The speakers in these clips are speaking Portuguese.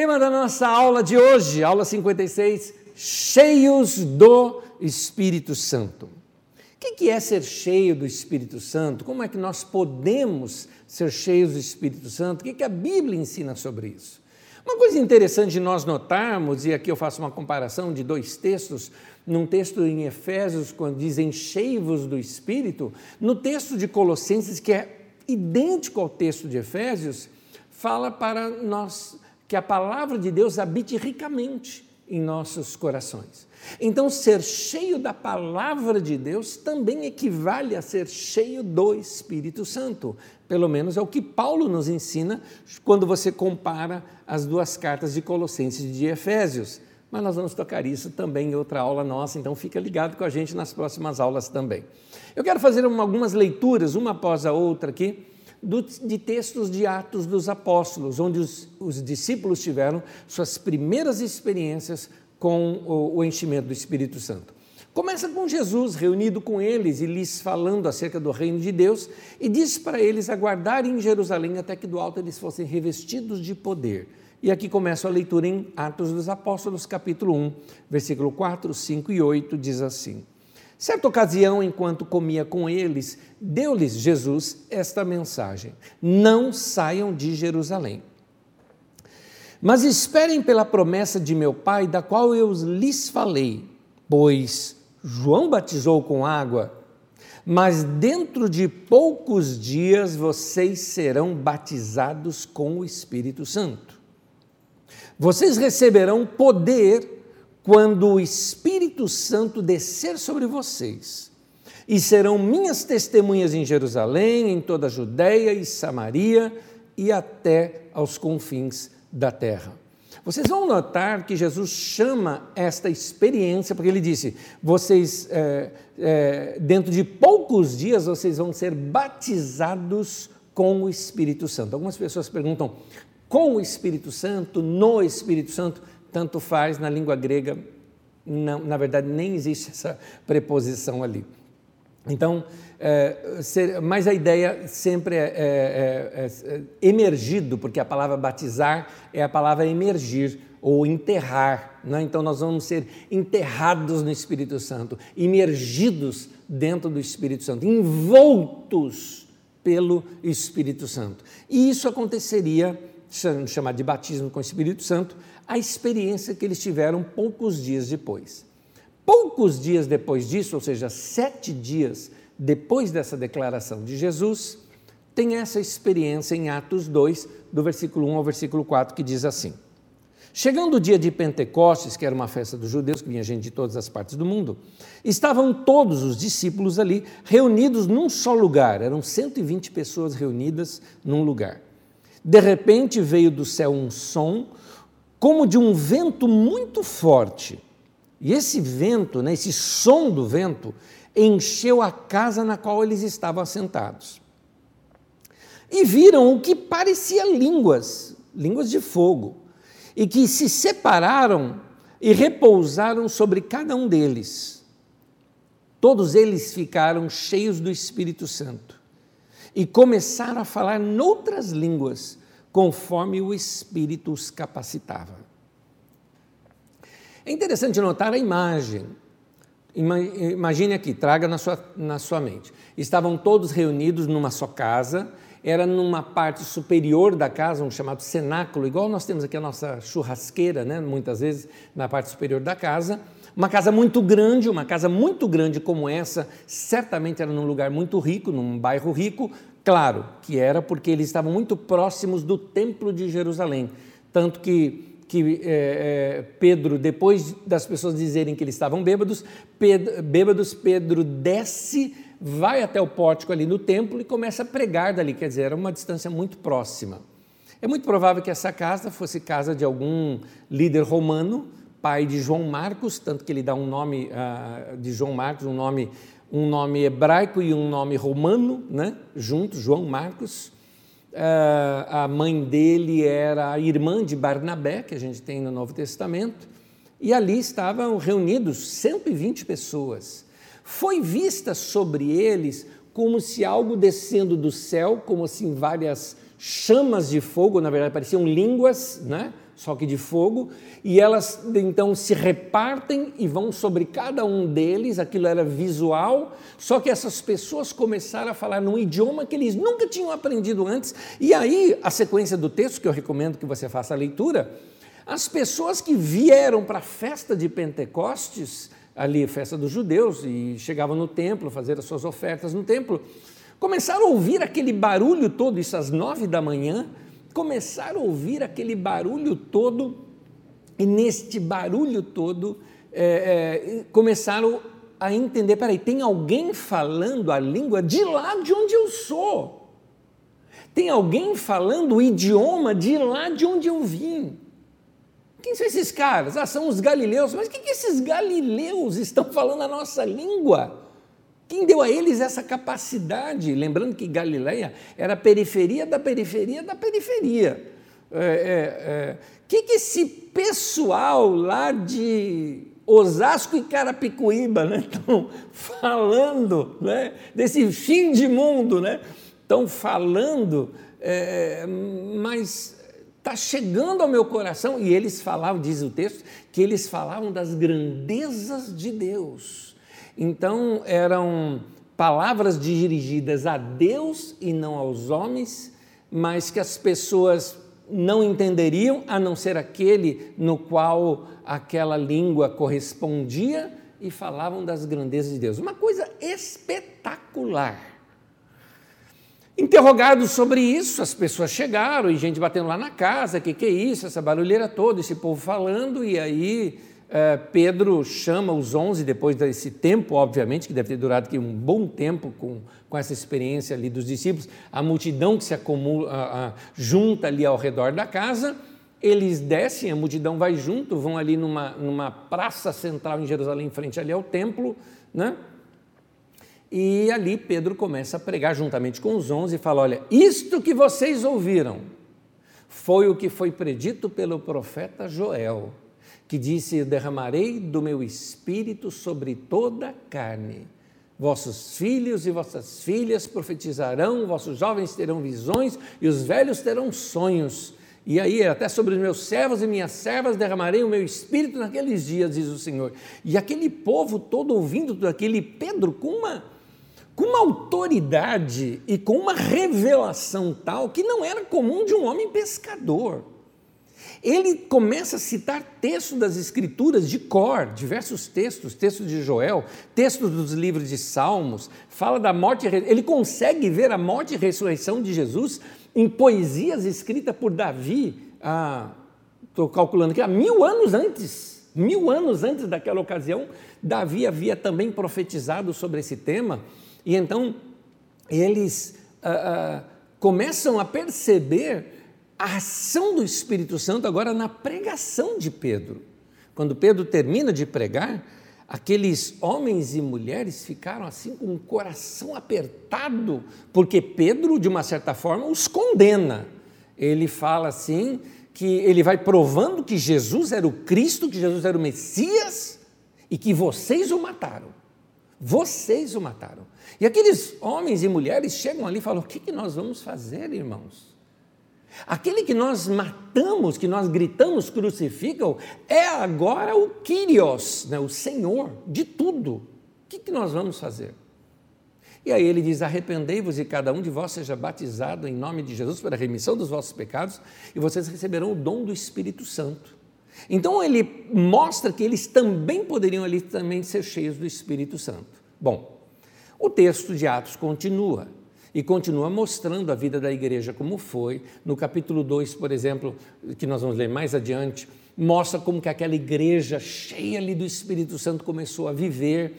Tema da nossa aula de hoje, aula 56, cheios do Espírito Santo. O que é ser cheio do Espírito Santo? Como é que nós podemos ser cheios do Espírito Santo? O que a Bíblia ensina sobre isso? Uma coisa interessante de nós notarmos, e aqui eu faço uma comparação de dois textos, num texto em Efésios, quando dizem cheios do Espírito, no texto de Colossenses, que é idêntico ao texto de Efésios, fala para nós que a palavra de Deus habite ricamente em nossos corações. Então, ser cheio da palavra de Deus também equivale a ser cheio do Espírito Santo. Pelo menos é o que Paulo nos ensina quando você compara as duas cartas de Colossenses e de Efésios. Mas nós vamos tocar isso também em outra aula nossa, então fica ligado com a gente nas próximas aulas também. Eu quero fazer algumas leituras, uma após a outra aqui, de textos de Atos dos Apóstolos, onde os, os discípulos tiveram suas primeiras experiências com o, o enchimento do Espírito Santo. Começa com Jesus reunido com eles e lhes falando acerca do reino de Deus e diz para eles aguardarem em Jerusalém até que do alto eles fossem revestidos de poder. E aqui começa a leitura em Atos dos Apóstolos, capítulo 1, versículo 4, 5 e 8, diz assim: Certa ocasião, enquanto comia com eles, deu-lhes Jesus esta mensagem: Não saiam de Jerusalém mas esperem pela promessa de meu Pai, da qual eu lhes falei, pois João batizou com água, mas dentro de poucos dias vocês serão batizados com o Espírito Santo. Vocês receberão poder quando o Espírito Santo descer sobre vocês, e serão minhas testemunhas em Jerusalém, em toda a Judéia e Samaria e até aos confins da terra. Vocês vão notar que Jesus chama esta experiência, porque ele disse: vocês, é, é, dentro de poucos dias, vocês vão ser batizados com o Espírito Santo. Algumas pessoas perguntam: com o Espírito Santo, no Espírito Santo, tanto faz na língua grega, não, na verdade nem existe essa preposição ali. Então, é, ser, mas a ideia sempre é, é, é, é, emergido, porque a palavra batizar é a palavra emergir ou enterrar. Né? Então, nós vamos ser enterrados no Espírito Santo, imergidos dentro do Espírito Santo, envoltos pelo Espírito Santo. E isso aconteceria, chamado de batismo com o Espírito Santo, a experiência que eles tiveram poucos dias depois. Poucos dias depois disso, ou seja, sete dias depois dessa declaração de Jesus, tem essa experiência em Atos 2, do versículo 1 ao versículo 4, que diz assim: Chegando o dia de Pentecostes, que era uma festa dos judeus, que vinha gente de todas as partes do mundo, estavam todos os discípulos ali, reunidos num só lugar, eram 120 pessoas reunidas num lugar. De repente veio do céu um som, como de um vento muito forte e esse vento, né, esse som do vento, encheu a casa na qual eles estavam assentados. E viram o que parecia línguas, línguas de fogo, e que se separaram e repousaram sobre cada um deles. Todos eles ficaram cheios do Espírito Santo e começaram a falar noutras línguas, conforme o Espírito os capacitava. É interessante notar a imagem. Imagine aqui, traga na sua, na sua mente. Estavam todos reunidos numa só casa, era numa parte superior da casa, um chamado cenáculo, igual nós temos aqui a nossa churrasqueira, né? muitas vezes na parte superior da casa. Uma casa muito grande, uma casa muito grande como essa, certamente era num lugar muito rico, num bairro rico, claro que era porque eles estavam muito próximos do Templo de Jerusalém. Tanto que que é, é, Pedro, depois das pessoas dizerem que eles estavam bêbados, Pedro, bêbados, Pedro desce, vai até o pórtico ali no templo e começa a pregar dali, quer dizer, era uma distância muito próxima. É muito provável que essa casa fosse casa de algum líder romano, pai de João Marcos, tanto que ele dá um nome uh, de João Marcos, um nome, um nome hebraico e um nome romano, né? juntos, João Marcos. Ah, a mãe dele era a irmã de Barnabé, que a gente tem no Novo Testamento, e ali estavam reunidos 120 pessoas. Foi vista sobre eles como se algo descendo do céu, como assim várias chamas de fogo, na verdade pareciam línguas, né? Só que de fogo, e elas então se repartem e vão sobre cada um deles, aquilo era visual, só que essas pessoas começaram a falar num idioma que eles nunca tinham aprendido antes, e aí a sequência do texto, que eu recomendo que você faça a leitura, as pessoas que vieram para a festa de Pentecostes, ali, festa dos judeus, e chegavam no templo, fazer as suas ofertas no templo, começaram a ouvir aquele barulho todo, isso às nove da manhã, começaram a ouvir aquele barulho todo, e neste barulho todo é, é, começaram a entender: peraí, tem alguém falando a língua de lá de onde eu sou. Tem alguém falando o idioma de lá de onde eu vim. Quem são esses caras? Ah, são os galileus. Mas o que, que esses galileus estão falando a nossa língua? Quem deu a eles essa capacidade? Lembrando que Galileia era a periferia da periferia da periferia. É, é, é. Que que esse pessoal lá de Osasco e Carapicuíba né, estão falando né, desse fim de mundo? Né? Estão falando, é, mas está chegando ao meu coração. E eles falavam, diz o texto, que eles falavam das grandezas de Deus então, eram palavras dirigidas a Deus e não aos homens, mas que as pessoas não entenderiam, a não ser aquele no qual aquela língua correspondia e falavam das grandezas de Deus. Uma coisa espetacular. Interrogados sobre isso, as pessoas chegaram e gente batendo lá na casa, que, que é isso, essa barulheira toda, esse povo falando, e aí Pedro chama os onze, depois desse tempo, obviamente, que deve ter durado aqui um bom tempo com, com essa experiência ali dos discípulos, a multidão que se acumula, a, a, junta ali ao redor da casa, eles descem, a multidão vai junto, vão ali numa, numa praça central em Jerusalém, em frente ali ao templo, né? E ali Pedro começa a pregar juntamente com os onze e fala: Olha, isto que vocês ouviram foi o que foi predito pelo profeta Joel que disse: Derramarei do meu espírito sobre toda a carne. Vossos filhos e vossas filhas profetizarão, vossos jovens terão visões e os velhos terão sonhos. E aí, até sobre os meus servos e minhas servas derramarei o meu espírito naqueles dias, diz o Senhor. E aquele povo todo ouvindo tudo aquilo, e Pedro com uma, com uma autoridade e com uma revelação tal que não era comum de um homem pescador. Ele começa a citar textos das Escrituras de cor, diversos textos, textos de Joel, textos dos livros de Salmos, fala da morte, ele consegue ver a morte e ressurreição de Jesus em poesias escritas por Davi, estou calculando aqui, há mil anos antes, mil anos antes daquela ocasião, Davi havia também profetizado sobre esse tema, e então eles ah, ah, começam a perceber a ação do Espírito Santo agora na pregação de Pedro. Quando Pedro termina de pregar, aqueles homens e mulheres ficaram assim com o coração apertado, porque Pedro, de uma certa forma, os condena. Ele fala assim que ele vai provando que Jesus era o Cristo, que Jesus era o Messias e que vocês o mataram. Vocês o mataram. E aqueles homens e mulheres chegam ali e falam: O que, que nós vamos fazer, irmãos? Aquele que nós matamos, que nós gritamos crucificam, é agora o Kyrios, né, o Senhor de tudo. O que, que nós vamos fazer? E aí ele diz: Arrependei-vos e cada um de vós seja batizado em nome de Jesus para a remissão dos vossos pecados, e vocês receberão o dom do Espírito Santo. Então ele mostra que eles também poderiam ali também ser cheios do Espírito Santo. Bom, o texto de Atos continua e continua mostrando a vida da igreja como foi. No capítulo 2, por exemplo, que nós vamos ler mais adiante, mostra como que aquela igreja cheia ali do Espírito Santo começou a viver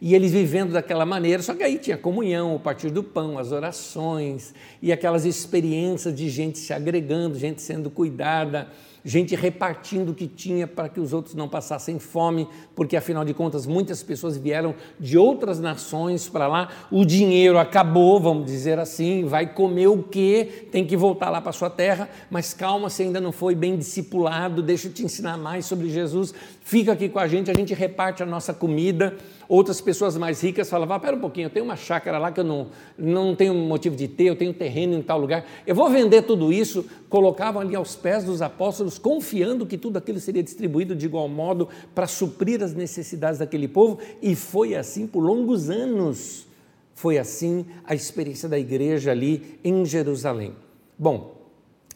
e eles vivendo daquela maneira, só que aí tinha comunhão, o partir do pão, as orações e aquelas experiências de gente se agregando, gente sendo cuidada, gente repartindo o que tinha para que os outros não passassem fome, porque afinal de contas muitas pessoas vieram de outras nações para lá, o dinheiro acabou, vamos dizer assim, vai comer o quê? Tem que voltar lá para sua terra, mas calma, você ainda não foi bem discipulado, deixa eu te ensinar mais sobre Jesus, fica aqui com a gente, a gente reparte a nossa comida. Outras pessoas mais ricas falavam: pera um pouquinho, eu tenho uma chácara lá que eu não, não tenho motivo de ter, eu tenho terreno em tal lugar, eu vou vender tudo isso. Colocavam ali aos pés dos apóstolos, confiando que tudo aquilo seria distribuído de igual modo para suprir as necessidades daquele povo, e foi assim por longos anos. Foi assim a experiência da igreja ali em Jerusalém. Bom,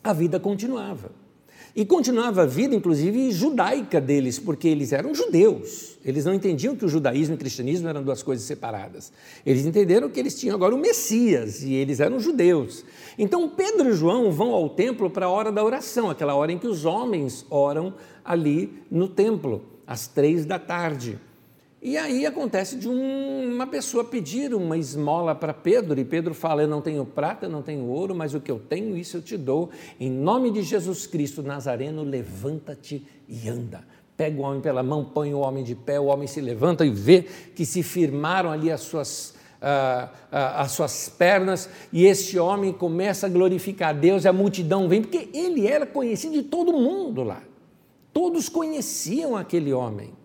a vida continuava. E continuava a vida, inclusive, judaica deles, porque eles eram judeus. Eles não entendiam que o judaísmo e o cristianismo eram duas coisas separadas. Eles entenderam que eles tinham agora o Messias e eles eram judeus. Então, Pedro e João vão ao templo para a hora da oração, aquela hora em que os homens oram ali no templo, às três da tarde. E aí acontece de um, uma pessoa pedir uma esmola para Pedro, e Pedro fala: Eu não tenho prata, eu não tenho ouro, mas o que eu tenho, isso eu te dou. Em nome de Jesus Cristo Nazareno, levanta-te e anda. Pega o homem pela mão, põe o homem de pé, o homem se levanta e vê que se firmaram ali as suas, ah, ah, as suas pernas, e este homem começa a glorificar a Deus, e a multidão vem, porque ele era conhecido de todo mundo lá. Todos conheciam aquele homem.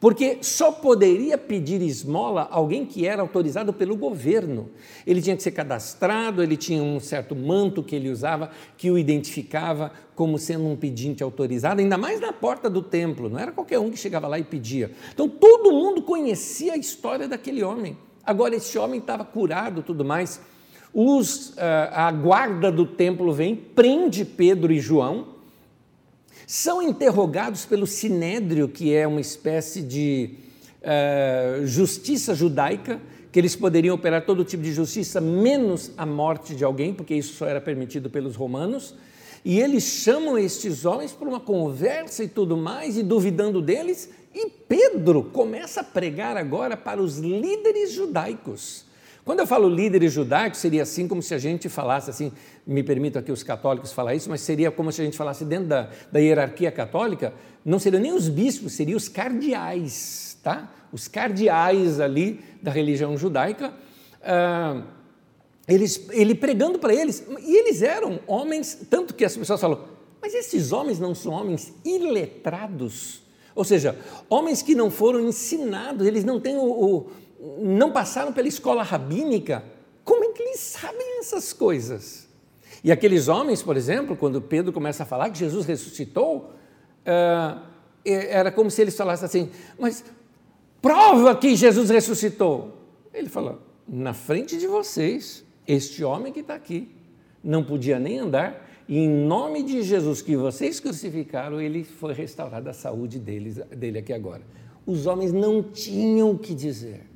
Porque só poderia pedir esmola alguém que era autorizado pelo governo. Ele tinha que ser cadastrado, ele tinha um certo manto que ele usava que o identificava como sendo um pedinte autorizado, ainda mais na porta do templo, não era qualquer um que chegava lá e pedia. Então todo mundo conhecia a história daquele homem. Agora esse homem estava curado, tudo mais. Os, ah, a guarda do templo vem, prende Pedro e João, são interrogados pelo sinédrio, que é uma espécie de uh, justiça judaica, que eles poderiam operar todo tipo de justiça, menos a morte de alguém, porque isso só era permitido pelos romanos. E eles chamam estes homens para uma conversa e tudo mais, e duvidando deles, e Pedro começa a pregar agora para os líderes judaicos. Quando eu falo líderes judaicos, seria assim como se a gente falasse assim, me permito aqui os católicos falar isso, mas seria como se a gente falasse dentro da, da hierarquia católica, não seriam nem os bispos, seriam os cardeais, tá? Os cardeais ali da religião judaica, ah, eles, ele pregando para eles, e eles eram homens, tanto que as pessoas falam, mas esses homens não são homens iletrados? Ou seja, homens que não foram ensinados, eles não têm o, o não passaram pela escola rabínica, como é que eles sabem essas coisas? E aqueles homens, por exemplo, quando Pedro começa a falar que Jesus ressuscitou, uh, era como se eles falassem assim: Mas prova que Jesus ressuscitou. Ele falou: Na frente de vocês, este homem que está aqui não podia nem andar, e em nome de Jesus que vocês crucificaram, ele foi restaurada a saúde deles, dele aqui agora. Os homens não tinham o que dizer.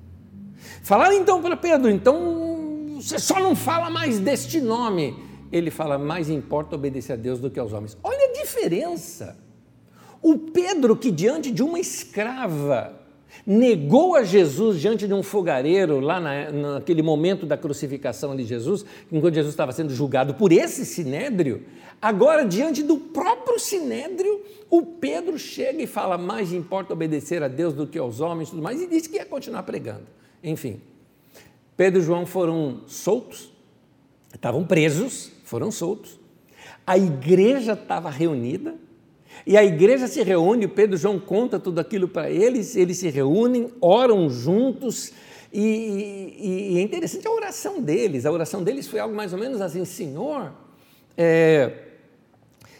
Falaram então para Pedro: então você só não fala mais deste nome. Ele fala: mais importa obedecer a Deus do que aos homens. Olha a diferença. O Pedro, que diante de uma escrava negou a Jesus diante de um fogareiro, lá na, naquele momento da crucificação de Jesus, enquanto Jesus estava sendo julgado por esse sinédrio, agora, diante do próprio sinédrio, o Pedro chega e fala: mais importa obedecer a Deus do que aos homens, tudo mais, e diz que ia continuar pregando. Enfim, Pedro e João foram soltos, estavam presos, foram soltos. A igreja estava reunida, e a igreja se reúne, Pedro e João conta tudo aquilo para eles, eles se reúnem, oram juntos, e, e, e, é interessante a oração deles. A oração deles foi algo mais ou menos assim: Senhor, é,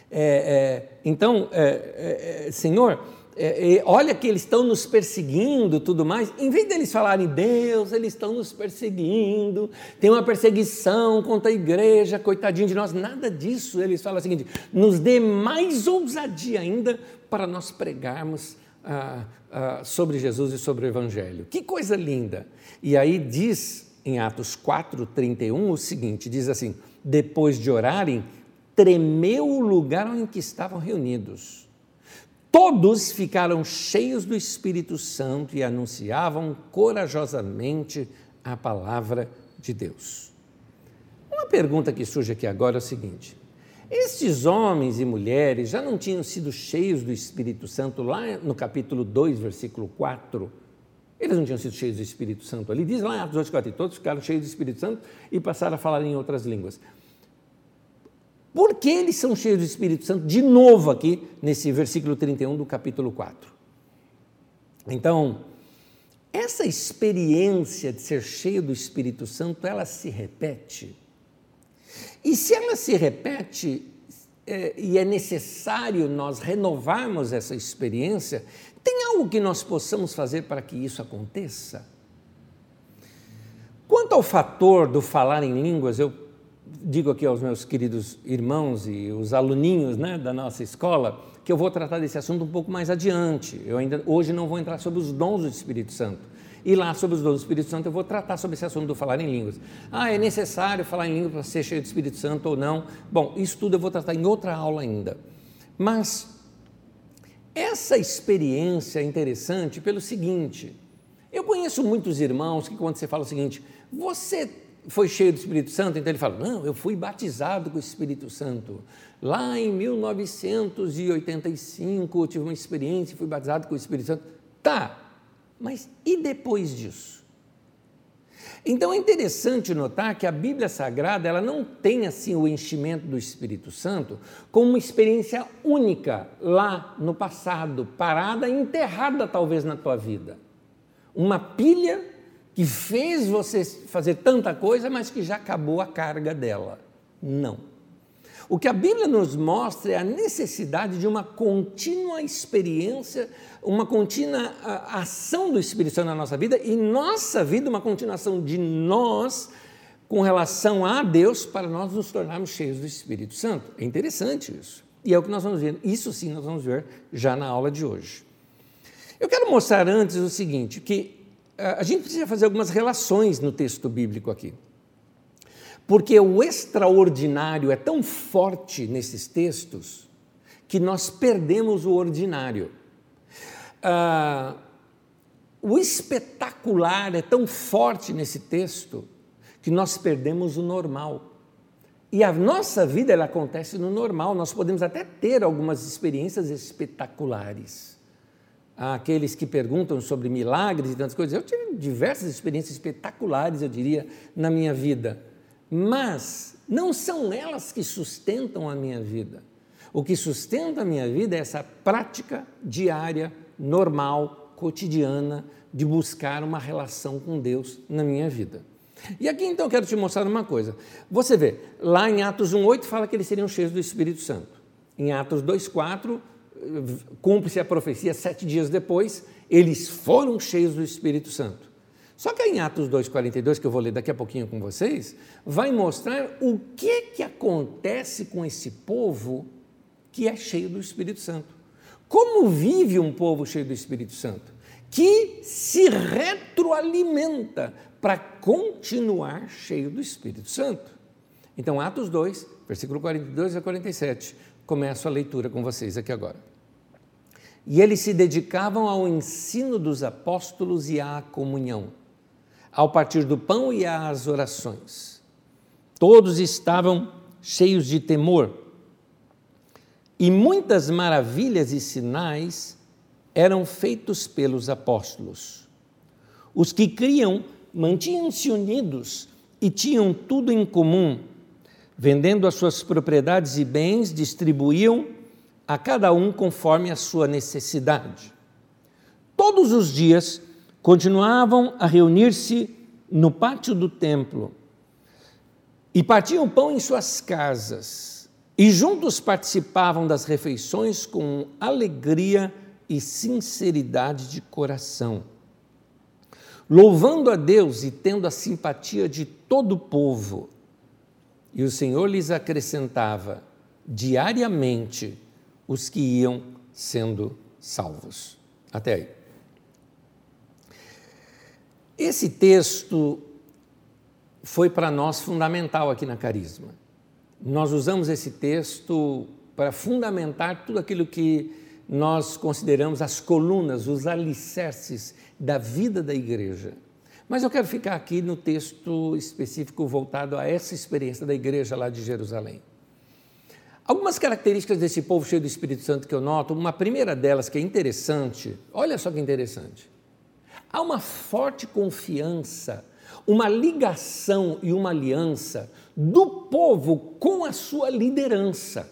é, é, então, é, é, Senhor, é, é, olha que eles estão nos perseguindo, tudo mais, em vez deles falarem, Deus, eles estão nos perseguindo, tem uma perseguição contra a igreja, coitadinho de nós, nada disso. Eles falam o seguinte: nos dê mais ousadia ainda para nós pregarmos ah, ah, sobre Jesus e sobre o Evangelho. Que coisa linda! E aí diz em Atos 4, 31 o seguinte: diz assim, depois de orarem, tremeu o lugar em que estavam reunidos Todos ficaram cheios do Espírito Santo e anunciavam corajosamente a palavra de Deus. Uma pergunta que surge aqui agora é o seguinte: Estes homens e mulheres já não tinham sido cheios do Espírito Santo lá no capítulo 2, versículo 4. Eles não tinham sido cheios do Espírito Santo ali. Diz lá Atos 2, 4, e todos ficaram cheios do Espírito Santo e passaram a falar em outras línguas. Por que eles são cheios do Espírito Santo? De novo aqui, nesse versículo 31 do capítulo 4. Então, essa experiência de ser cheio do Espírito Santo, ela se repete. E se ela se repete, é, e é necessário nós renovarmos essa experiência, tem algo que nós possamos fazer para que isso aconteça? Quanto ao fator do falar em línguas, eu digo aqui aos meus queridos irmãos e os aluninhos né, da nossa escola que eu vou tratar desse assunto um pouco mais adiante. Eu ainda hoje não vou entrar sobre os dons do Espírito Santo. E lá sobre os dons do Espírito Santo eu vou tratar sobre esse assunto do falar em línguas. Ah, é necessário falar em línguas para ser cheio do Espírito Santo ou não? Bom, isso tudo eu vou tratar em outra aula ainda. Mas essa experiência é interessante pelo seguinte: eu conheço muitos irmãos que, quando você fala o seguinte, você foi cheio do Espírito Santo, então ele fala: Não, eu fui batizado com o Espírito Santo. Lá em 1985 eu tive uma experiência e fui batizado com o Espírito Santo. Tá, mas e depois disso? Então é interessante notar que a Bíblia Sagrada ela não tem assim o enchimento do Espírito Santo como uma experiência única lá no passado, parada, enterrada talvez na tua vida. Uma pilha que fez você fazer tanta coisa, mas que já acabou a carga dela. Não. O que a Bíblia nos mostra é a necessidade de uma contínua experiência, uma contínua ação do Espírito Santo na nossa vida e nossa vida, uma continuação de nós com relação a Deus para nós nos tornarmos cheios do Espírito Santo. É interessante isso. E é o que nós vamos ver. Isso sim nós vamos ver já na aula de hoje. Eu quero mostrar antes o seguinte, que a gente precisa fazer algumas relações no texto bíblico aqui. Porque o extraordinário é tão forte nesses textos que nós perdemos o ordinário. Ah, o espetacular é tão forte nesse texto que nós perdemos o normal. E a nossa vida ela acontece no normal, nós podemos até ter algumas experiências espetaculares àqueles que perguntam sobre milagres e tantas coisas. Eu tive diversas experiências espetaculares, eu diria, na minha vida, mas não são elas que sustentam a minha vida. O que sustenta a minha vida é essa prática diária, normal, cotidiana, de buscar uma relação com Deus na minha vida. E aqui então eu quero te mostrar uma coisa. Você vê, lá em Atos 1,8 fala que eles seriam cheios do Espírito Santo. Em Atos 2,4 cumpre-se a profecia sete dias depois, eles foram cheios do Espírito Santo. Só que em Atos 2,42, que eu vou ler daqui a pouquinho com vocês, vai mostrar o que, que acontece com esse povo que é cheio do Espírito Santo. Como vive um povo cheio do Espírito Santo? Que se retroalimenta para continuar cheio do Espírito Santo. Então, Atos 2, versículo 42 a 47, começo a leitura com vocês aqui agora. E eles se dedicavam ao ensino dos apóstolos e à comunhão, ao partir do pão e às orações. Todos estavam cheios de temor. E muitas maravilhas e sinais eram feitos pelos apóstolos. Os que criam mantinham-se unidos e tinham tudo em comum. Vendendo as suas propriedades e bens, distribuíam a cada um conforme a sua necessidade. Todos os dias continuavam a reunir-se no pátio do templo e partiam pão em suas casas, e juntos participavam das refeições com alegria e sinceridade de coração, louvando a Deus e tendo a simpatia de todo o povo. E o Senhor lhes acrescentava diariamente os que iam sendo salvos. Até aí. Esse texto foi para nós fundamental aqui na Carisma. Nós usamos esse texto para fundamentar tudo aquilo que nós consideramos as colunas, os alicerces da vida da igreja. Mas eu quero ficar aqui no texto específico voltado a essa experiência da igreja lá de Jerusalém. Algumas características desse povo cheio do Espírito Santo que eu noto, uma primeira delas que é interessante, olha só que interessante. Há uma forte confiança, uma ligação e uma aliança do povo com a sua liderança.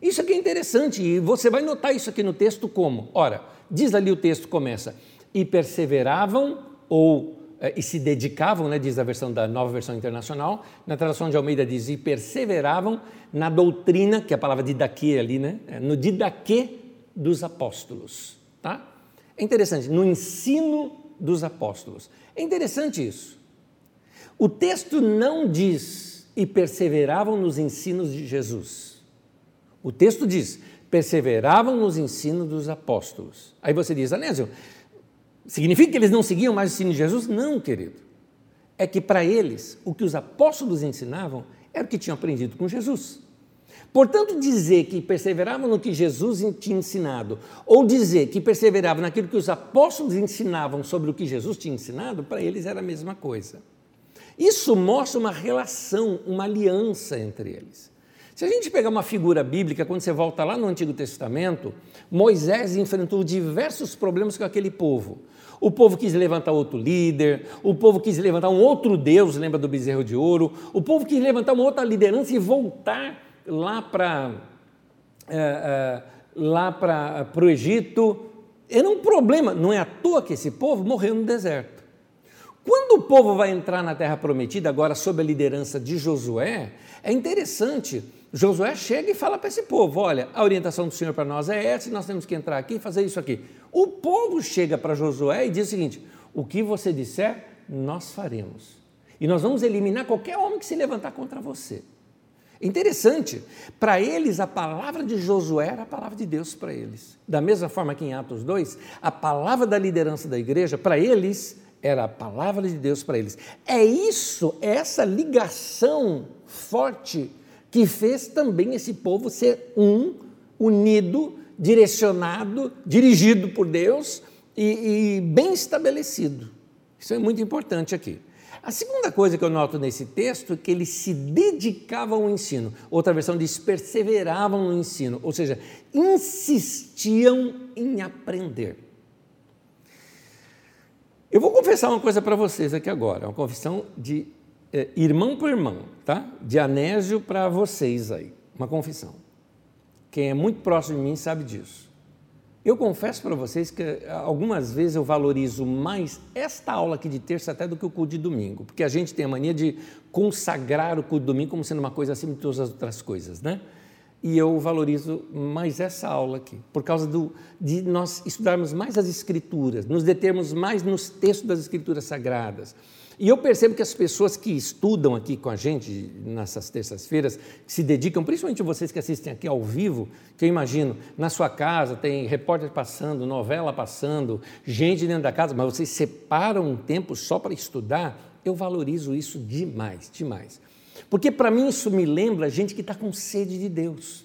Isso aqui é interessante e você vai notar isso aqui no texto como? Ora, diz ali o texto começa: e perseveravam ou e se dedicavam, né, diz a versão da nova versão internacional. Na tradução de Almeida diz e perseveravam na doutrina, que é a palavra didaquê ali, né, é, no didaquê dos apóstolos, tá? É interessante, no ensino dos apóstolos. É interessante isso. O texto não diz e perseveravam nos ensinos de Jesus. O texto diz perseveravam nos ensinos dos apóstolos. Aí você diz, Anésio, Significa que eles não seguiam mais o ensino de Jesus? Não, querido. É que para eles, o que os apóstolos ensinavam era o que tinham aprendido com Jesus. Portanto, dizer que perseveravam no que Jesus tinha ensinado, ou dizer que perseveravam naquilo que os apóstolos ensinavam sobre o que Jesus tinha ensinado, para eles era a mesma coisa. Isso mostra uma relação, uma aliança entre eles. Se a gente pegar uma figura bíblica, quando você volta lá no Antigo Testamento, Moisés enfrentou diversos problemas com aquele povo. O povo quis levantar outro líder, o povo quis levantar um outro Deus, lembra do bezerro de ouro? O povo quis levantar uma outra liderança e voltar lá para é, é, lá para o Egito. Era um problema, não é à toa que esse povo morreu no deserto. Quando o povo vai entrar na terra prometida, agora sob a liderança de Josué, é interessante. Josué chega e fala para esse povo: olha, a orientação do Senhor para nós é essa, nós temos que entrar aqui e fazer isso aqui. O povo chega para Josué e diz o seguinte: o que você disser, nós faremos. E nós vamos eliminar qualquer homem que se levantar contra você. Interessante, para eles a palavra de Josué era a palavra de Deus para eles. Da mesma forma que em Atos 2, a palavra da liderança da igreja, para eles, era a palavra de Deus para eles. É isso, é essa ligação forte que fez também esse povo ser um, unido direcionado, dirigido por Deus e, e bem estabelecido. Isso é muito importante aqui. A segunda coisa que eu noto nesse texto é que eles se dedicavam ao ensino. Outra versão diz perseveravam no ensino, ou seja, insistiam em aprender. Eu vou confessar uma coisa para vocês aqui agora, uma confissão de é, irmão por irmão, tá? De Anésio para vocês aí, uma confissão. Quem é muito próximo de mim sabe disso. Eu confesso para vocês que eh, algumas vezes eu valorizo mais esta aula aqui de terça até do que o culto de domingo, porque a gente tem a mania de consagrar o culto de domingo como sendo uma coisa acima de todas as outras coisas, né? E eu valorizo mais essa aula aqui, por causa do, de nós estudarmos mais as Escrituras, nos determos mais nos textos das Escrituras Sagradas. E eu percebo que as pessoas que estudam aqui com a gente nessas terças-feiras, que se dedicam, principalmente vocês que assistem aqui ao vivo, que eu imagino, na sua casa tem repórter passando, novela passando, gente dentro da casa, mas vocês separam um tempo só para estudar, eu valorizo isso demais, demais. Porque para mim isso me lembra gente que está com sede de Deus,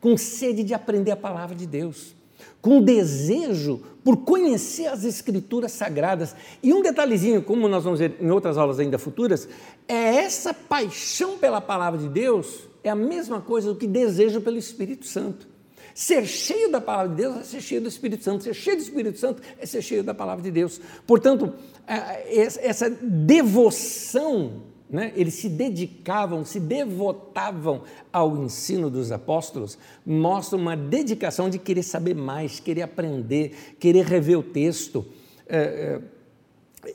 com sede de aprender a palavra de Deus com desejo por conhecer as Escrituras Sagradas. E um detalhezinho, como nós vamos ver em outras aulas ainda futuras, é essa paixão pela palavra de Deus é a mesma coisa do que desejo pelo Espírito Santo. Ser cheio da palavra de Deus é ser cheio do Espírito Santo. Ser cheio do Espírito Santo é ser cheio da palavra de Deus. Portanto, é, essa devoção né? eles se dedicavam, se devotavam ao ensino dos apóstolos, mostra uma dedicação de querer saber mais, querer aprender, querer rever o texto. É, é,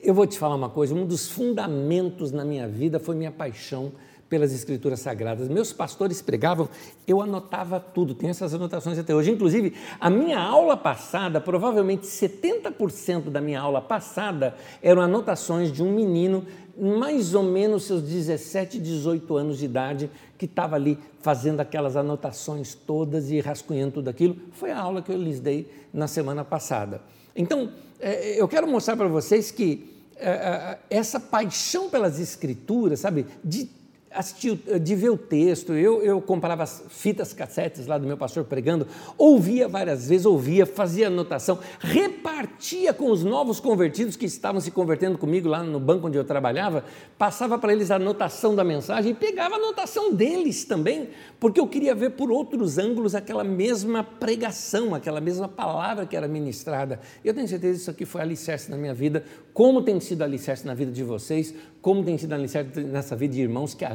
eu vou te falar uma coisa: um dos fundamentos na minha vida foi minha paixão pelas Escrituras Sagradas. Meus pastores pregavam, eu anotava tudo, tenho essas anotações até hoje. Inclusive, a minha aula passada, provavelmente 70% da minha aula passada eram anotações de um menino mais ou menos seus 17, 18 anos de idade, que estava ali fazendo aquelas anotações todas e rascunhando tudo aquilo. Foi a aula que eu lhes dei na semana passada. Então, é, eu quero mostrar para vocês que é, é, essa paixão pelas escrituras, sabe, de assistir, de ver o texto, eu, eu comprava fitas cassetes lá do meu pastor pregando, ouvia várias vezes, ouvia, fazia anotação, repartia com os novos convertidos que estavam se convertendo comigo lá no banco onde eu trabalhava, passava para eles a anotação da mensagem e pegava a anotação deles também, porque eu queria ver por outros ângulos aquela mesma pregação, aquela mesma palavra que era ministrada. Eu tenho certeza que isso aqui foi alicerce na minha vida, como tem sido alicerce na vida de vocês, como tem sido alicerce nessa vida de irmãos que há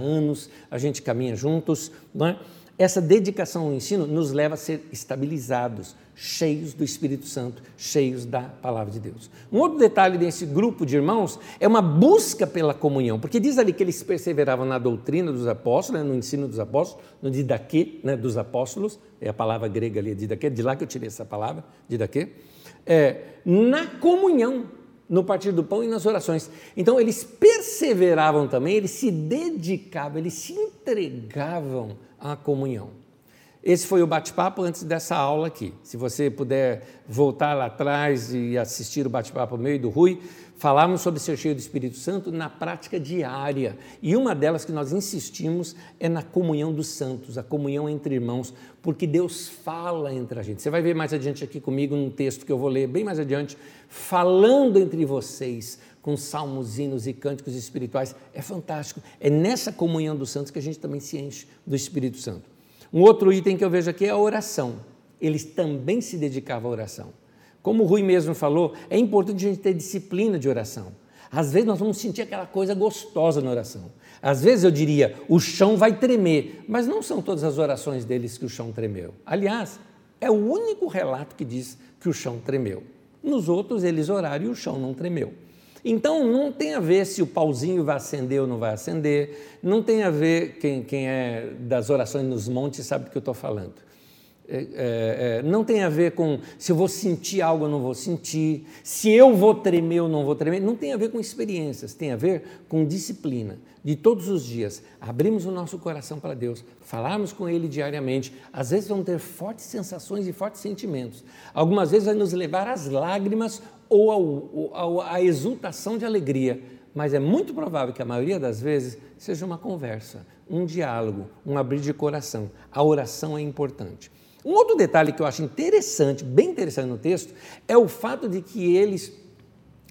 a gente caminha juntos. Não é? Essa dedicação ao ensino nos leva a ser estabilizados, cheios do Espírito Santo, cheios da palavra de Deus. Um outro detalhe desse grupo de irmãos é uma busca pela comunhão, porque diz ali que eles perseveravam na doutrina dos apóstolos, no ensino dos apóstolos, no didaquê né, dos apóstolos, é a palavra grega ali, didaquê, de lá que eu tirei essa palavra, didaquê, é, na comunhão, no partir do pão e nas orações. Então eles perseveravam também, eles se dedicavam, eles se entregavam à comunhão. Esse foi o bate-papo antes dessa aula aqui. Se você puder voltar lá atrás e assistir o bate-papo meio do Rui, falamos sobre ser cheio do Espírito Santo na prática diária. E uma delas que nós insistimos é na comunhão dos santos, a comunhão entre irmãos, porque Deus fala entre a gente. Você vai ver mais adiante aqui comigo num texto que eu vou ler bem mais adiante, falando entre vocês com salmos, hinos e cânticos espirituais. É fantástico. É nessa comunhão dos santos que a gente também se enche do Espírito Santo. Um outro item que eu vejo aqui é a oração. Eles também se dedicavam à oração. Como o Rui mesmo falou, é importante a gente ter disciplina de oração. Às vezes nós vamos sentir aquela coisa gostosa na oração. Às vezes eu diria, o chão vai tremer, mas não são todas as orações deles que o chão tremeu. Aliás, é o único relato que diz que o chão tremeu. Nos outros, eles oraram e o chão não tremeu. Então, não tem a ver se o pauzinho vai acender ou não vai acender, não tem a ver, quem, quem é das orações nos montes sabe do que eu estou falando. É, é, é, não tem a ver com se eu vou sentir algo ou não vou sentir, se eu vou tremer ou não vou tremer, não tem a ver com experiências, tem a ver com disciplina. De todos os dias, abrimos o nosso coração para Deus, falarmos com Ele diariamente. Às vezes vamos ter fortes sensações e fortes sentimentos. Algumas vezes vai nos levar às lágrimas ou à exultação de alegria, mas é muito provável que a maioria das vezes seja uma conversa, um diálogo, um abrir de coração. A oração é importante. Um outro detalhe que eu acho interessante, bem interessante no texto, é o fato de que eles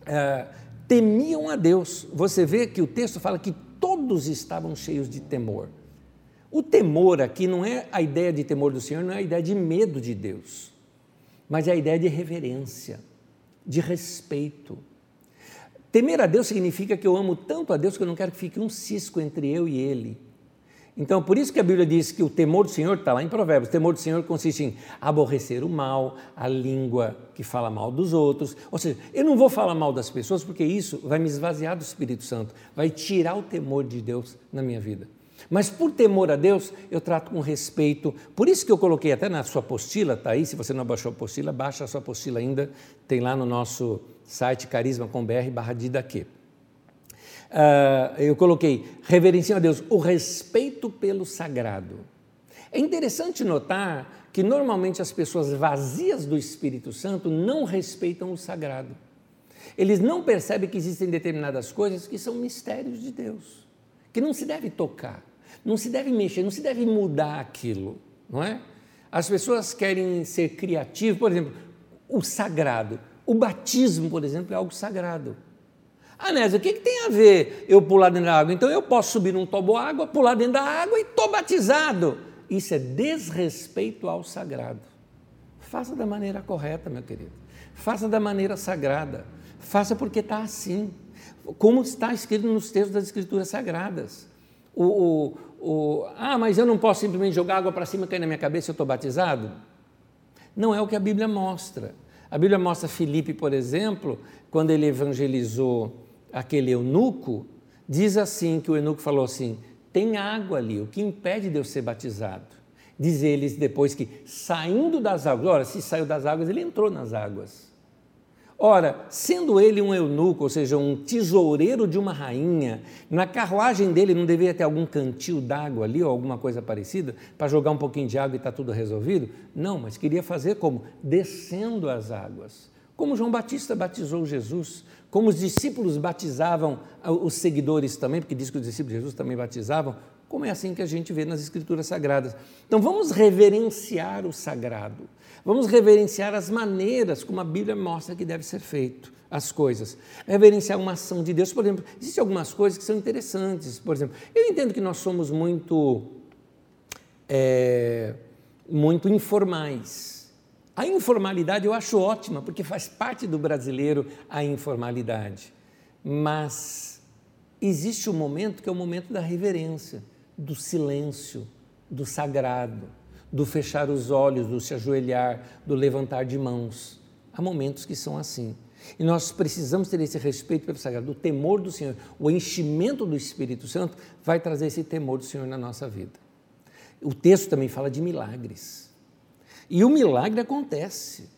é, temiam a Deus. Você vê que o texto fala que todos estavam cheios de temor. O temor aqui não é a ideia de temor do Senhor, não é a ideia de medo de Deus, mas é a ideia de reverência de respeito. Temer a Deus significa que eu amo tanto a Deus que eu não quero que fique um cisco entre eu e Ele. Então, por isso que a Bíblia diz que o temor do Senhor está lá em Provérbios. O temor do Senhor consiste em aborrecer o mal, a língua que fala mal dos outros. Ou seja, eu não vou falar mal das pessoas porque isso vai me esvaziar do Espírito Santo, vai tirar o temor de Deus na minha vida. Mas por temor a Deus, eu trato com respeito. Por isso que eu coloquei até na sua apostila, está aí, se você não baixou a apostila, baixa a sua apostila ainda, tem lá no nosso site carisma.com.br barra didaquê. Uh, eu coloquei, reverenciando a Deus, o respeito pelo sagrado. É interessante notar que normalmente as pessoas vazias do Espírito Santo não respeitam o sagrado. Eles não percebem que existem determinadas coisas que são mistérios de Deus, que não se deve tocar. Não se deve mexer, não se deve mudar aquilo, não é? As pessoas querem ser criativas, por exemplo, o sagrado. O batismo, por exemplo, é algo sagrado. Ah, Nézia, o que, que, tem a ver eu pular dentro da água? Então eu posso subir num tobo água, pular dentro da água e estou batizado. Isso é desrespeito ao sagrado. Faça da maneira correta, meu querido. Faça da maneira sagrada. Faça porque está assim. Como está escrito nos textos das Escrituras Sagradas. O, o, o, ah, mas eu não posso simplesmente jogar água para cima e cair na minha cabeça eu estou batizado? Não é o que a Bíblia mostra. A Bíblia mostra Filipe, por exemplo, quando ele evangelizou aquele eunuco, diz assim que o eunuco falou assim: tem água ali, o que impede de eu ser batizado? Diz eles depois que saindo das águas, ora, se saiu das águas, ele entrou nas águas. Ora, sendo ele um eunuco, ou seja, um tesoureiro de uma rainha, na carruagem dele não deveria ter algum cantil d'água ali ou alguma coisa parecida para jogar um pouquinho de água e está tudo resolvido? Não, mas queria fazer como? Descendo as águas. Como João Batista batizou Jesus, como os discípulos batizavam os seguidores também, porque diz que os discípulos de Jesus também batizavam, como é assim que a gente vê nas Escrituras Sagradas. Então vamos reverenciar o sagrado, vamos reverenciar as maneiras como a Bíblia mostra que deve ser feito as coisas. Reverenciar uma ação de Deus, por exemplo, existem algumas coisas que são interessantes. Por exemplo, eu entendo que nós somos muito, é, muito informais. A informalidade eu acho ótima, porque faz parte do brasileiro a informalidade. Mas existe um momento que é o momento da reverência, do silêncio, do sagrado, do fechar os olhos, do se ajoelhar, do levantar de mãos. Há momentos que são assim. E nós precisamos ter esse respeito pelo sagrado, o temor do Senhor. O enchimento do Espírito Santo vai trazer esse temor do Senhor na nossa vida. O texto também fala de milagres. E o milagre acontece.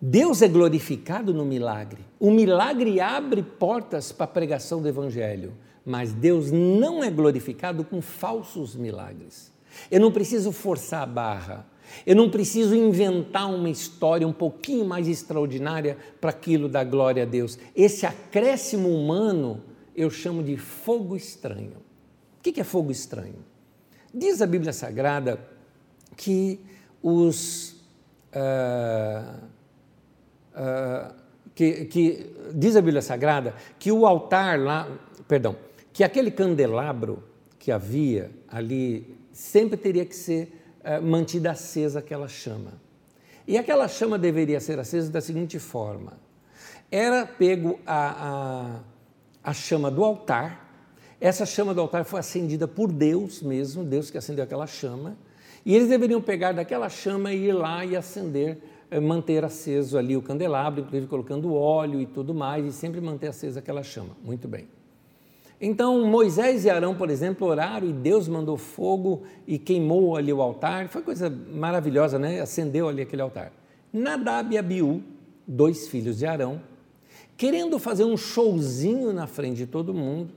Deus é glorificado no milagre. O milagre abre portas para a pregação do Evangelho, mas Deus não é glorificado com falsos milagres. Eu não preciso forçar a barra. Eu não preciso inventar uma história um pouquinho mais extraordinária para aquilo da glória a Deus. Esse acréscimo humano eu chamo de fogo estranho. O que é fogo estranho? Diz a Bíblia Sagrada que os. Uh, uh, que, que, diz a Bíblia Sagrada que o altar lá, perdão, que aquele candelabro que havia ali sempre teria que ser eh, mantida acesa aquela chama. E aquela chama deveria ser acesa da seguinte forma: era pego a, a, a chama do altar, essa chama do altar foi acendida por Deus mesmo, Deus que acendeu aquela chama, e eles deveriam pegar daquela chama e ir lá e acender, eh, manter aceso ali o candelabro, inclusive colocando óleo e tudo mais, e sempre manter acesa aquela chama. Muito bem. Então Moisés e Arão, por exemplo, oraram e Deus mandou fogo e queimou ali o altar. Foi coisa maravilhosa, né? Acendeu ali aquele altar. Nadab e Abiú, dois filhos de Arão, querendo fazer um showzinho na frente de todo mundo,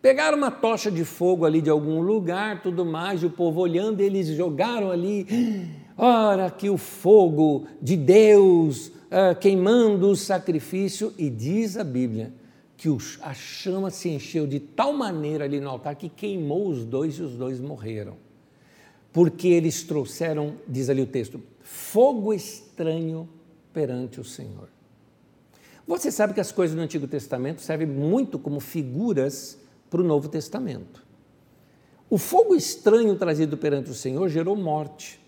pegaram uma tocha de fogo ali de algum lugar, tudo mais, e o povo olhando, eles jogaram ali, ora que o fogo de Deus uh, queimando o sacrifício, e diz a Bíblia que a chama se encheu de tal maneira ali no altar que queimou os dois e os dois morreram. Porque eles trouxeram, diz ali o texto, fogo estranho perante o Senhor. Você sabe que as coisas do Antigo Testamento servem muito como figuras para o Novo Testamento. O fogo estranho trazido perante o Senhor gerou morte.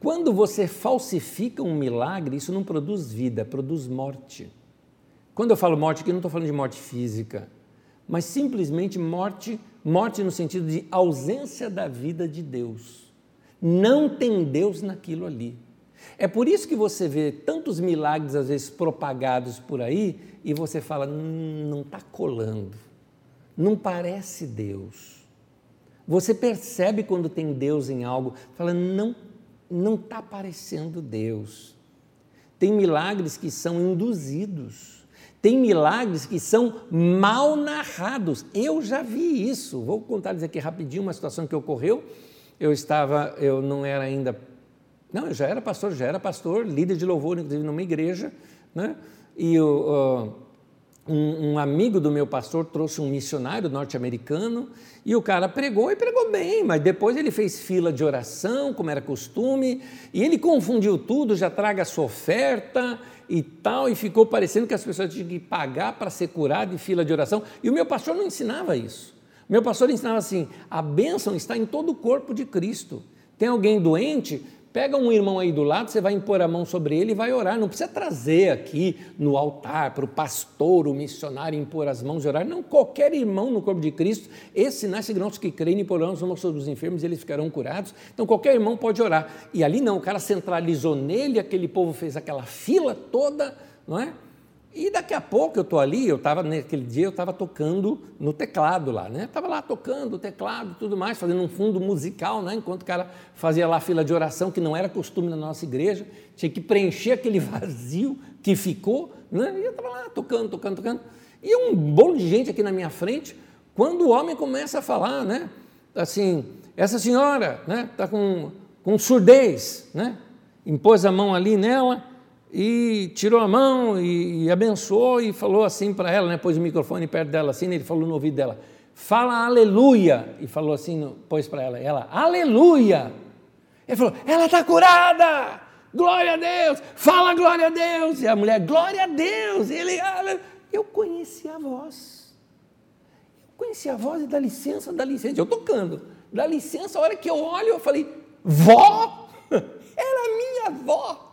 Quando você falsifica um milagre, isso não produz vida, produz morte. Quando eu falo morte aqui, não estou falando de morte física, mas simplesmente morte, morte no sentido de ausência da vida de Deus. Não tem Deus naquilo ali. É por isso que você vê tantos milagres, às vezes, propagados por aí, e você fala, hum, não está colando, não parece Deus. Você percebe quando tem Deus em algo, fala, não não está parecendo Deus. Tem milagres que são induzidos. Tem milagres que são mal narrados. Eu já vi isso. Vou contar-lhes aqui rapidinho uma situação que ocorreu. Eu estava, eu não era ainda, não, eu já era pastor, já era pastor, líder de louvor, inclusive numa igreja, né? E o, uh, um, um, amigo do meu pastor trouxe um missionário norte-americano e o cara pregou e pregou bem, mas depois ele fez fila de oração, como era costume, e ele confundiu tudo, já traga a sua oferta e tal, e ficou parecendo que as pessoas tinham que pagar para ser curado em fila de oração. E o meu pastor não ensinava isso. O meu pastor ensinava assim: a bênção está em todo o corpo de Cristo. Tem alguém doente, Pega um irmão aí do lado, você vai impor a mão sobre ele e vai orar. Não precisa trazer aqui no altar para o pastor, o missionário, impor as mãos e orar. Não, qualquer irmão no corpo de Cristo, esses sinais seguirão que creem e imporão as mãos sobre os enfermos e eles ficarão curados. Então qualquer irmão pode orar. E ali não, o cara centralizou nele, aquele povo fez aquela fila toda, não é? E daqui a pouco eu estou ali, eu estava naquele dia, eu estava tocando no teclado lá, né? Estava lá tocando o teclado tudo mais, fazendo um fundo musical, né? Enquanto o cara fazia lá a fila de oração, que não era costume na nossa igreja, tinha que preencher aquele vazio que ficou, né? E eu estava lá tocando, tocando, tocando. E um bolo de gente aqui na minha frente, quando o homem começa a falar, né? Assim, essa senhora, né? Está com, com surdez, né? Impôs a mão ali nela e tirou a mão e, e abençoou e falou assim para ela, né, pôs o microfone perto dela assim, né, ele falou no ouvido dela, fala aleluia. E falou assim, pôs para ela, ela, aleluia. Ele falou, ela está curada, glória a Deus, fala glória a Deus. E a mulher, glória a Deus. E ele, eu conheci a voz. Eu conheci a voz e dá licença, dá licença. Eu tocando, dá licença. A hora que eu olho, eu falei, vó? Era minha avó.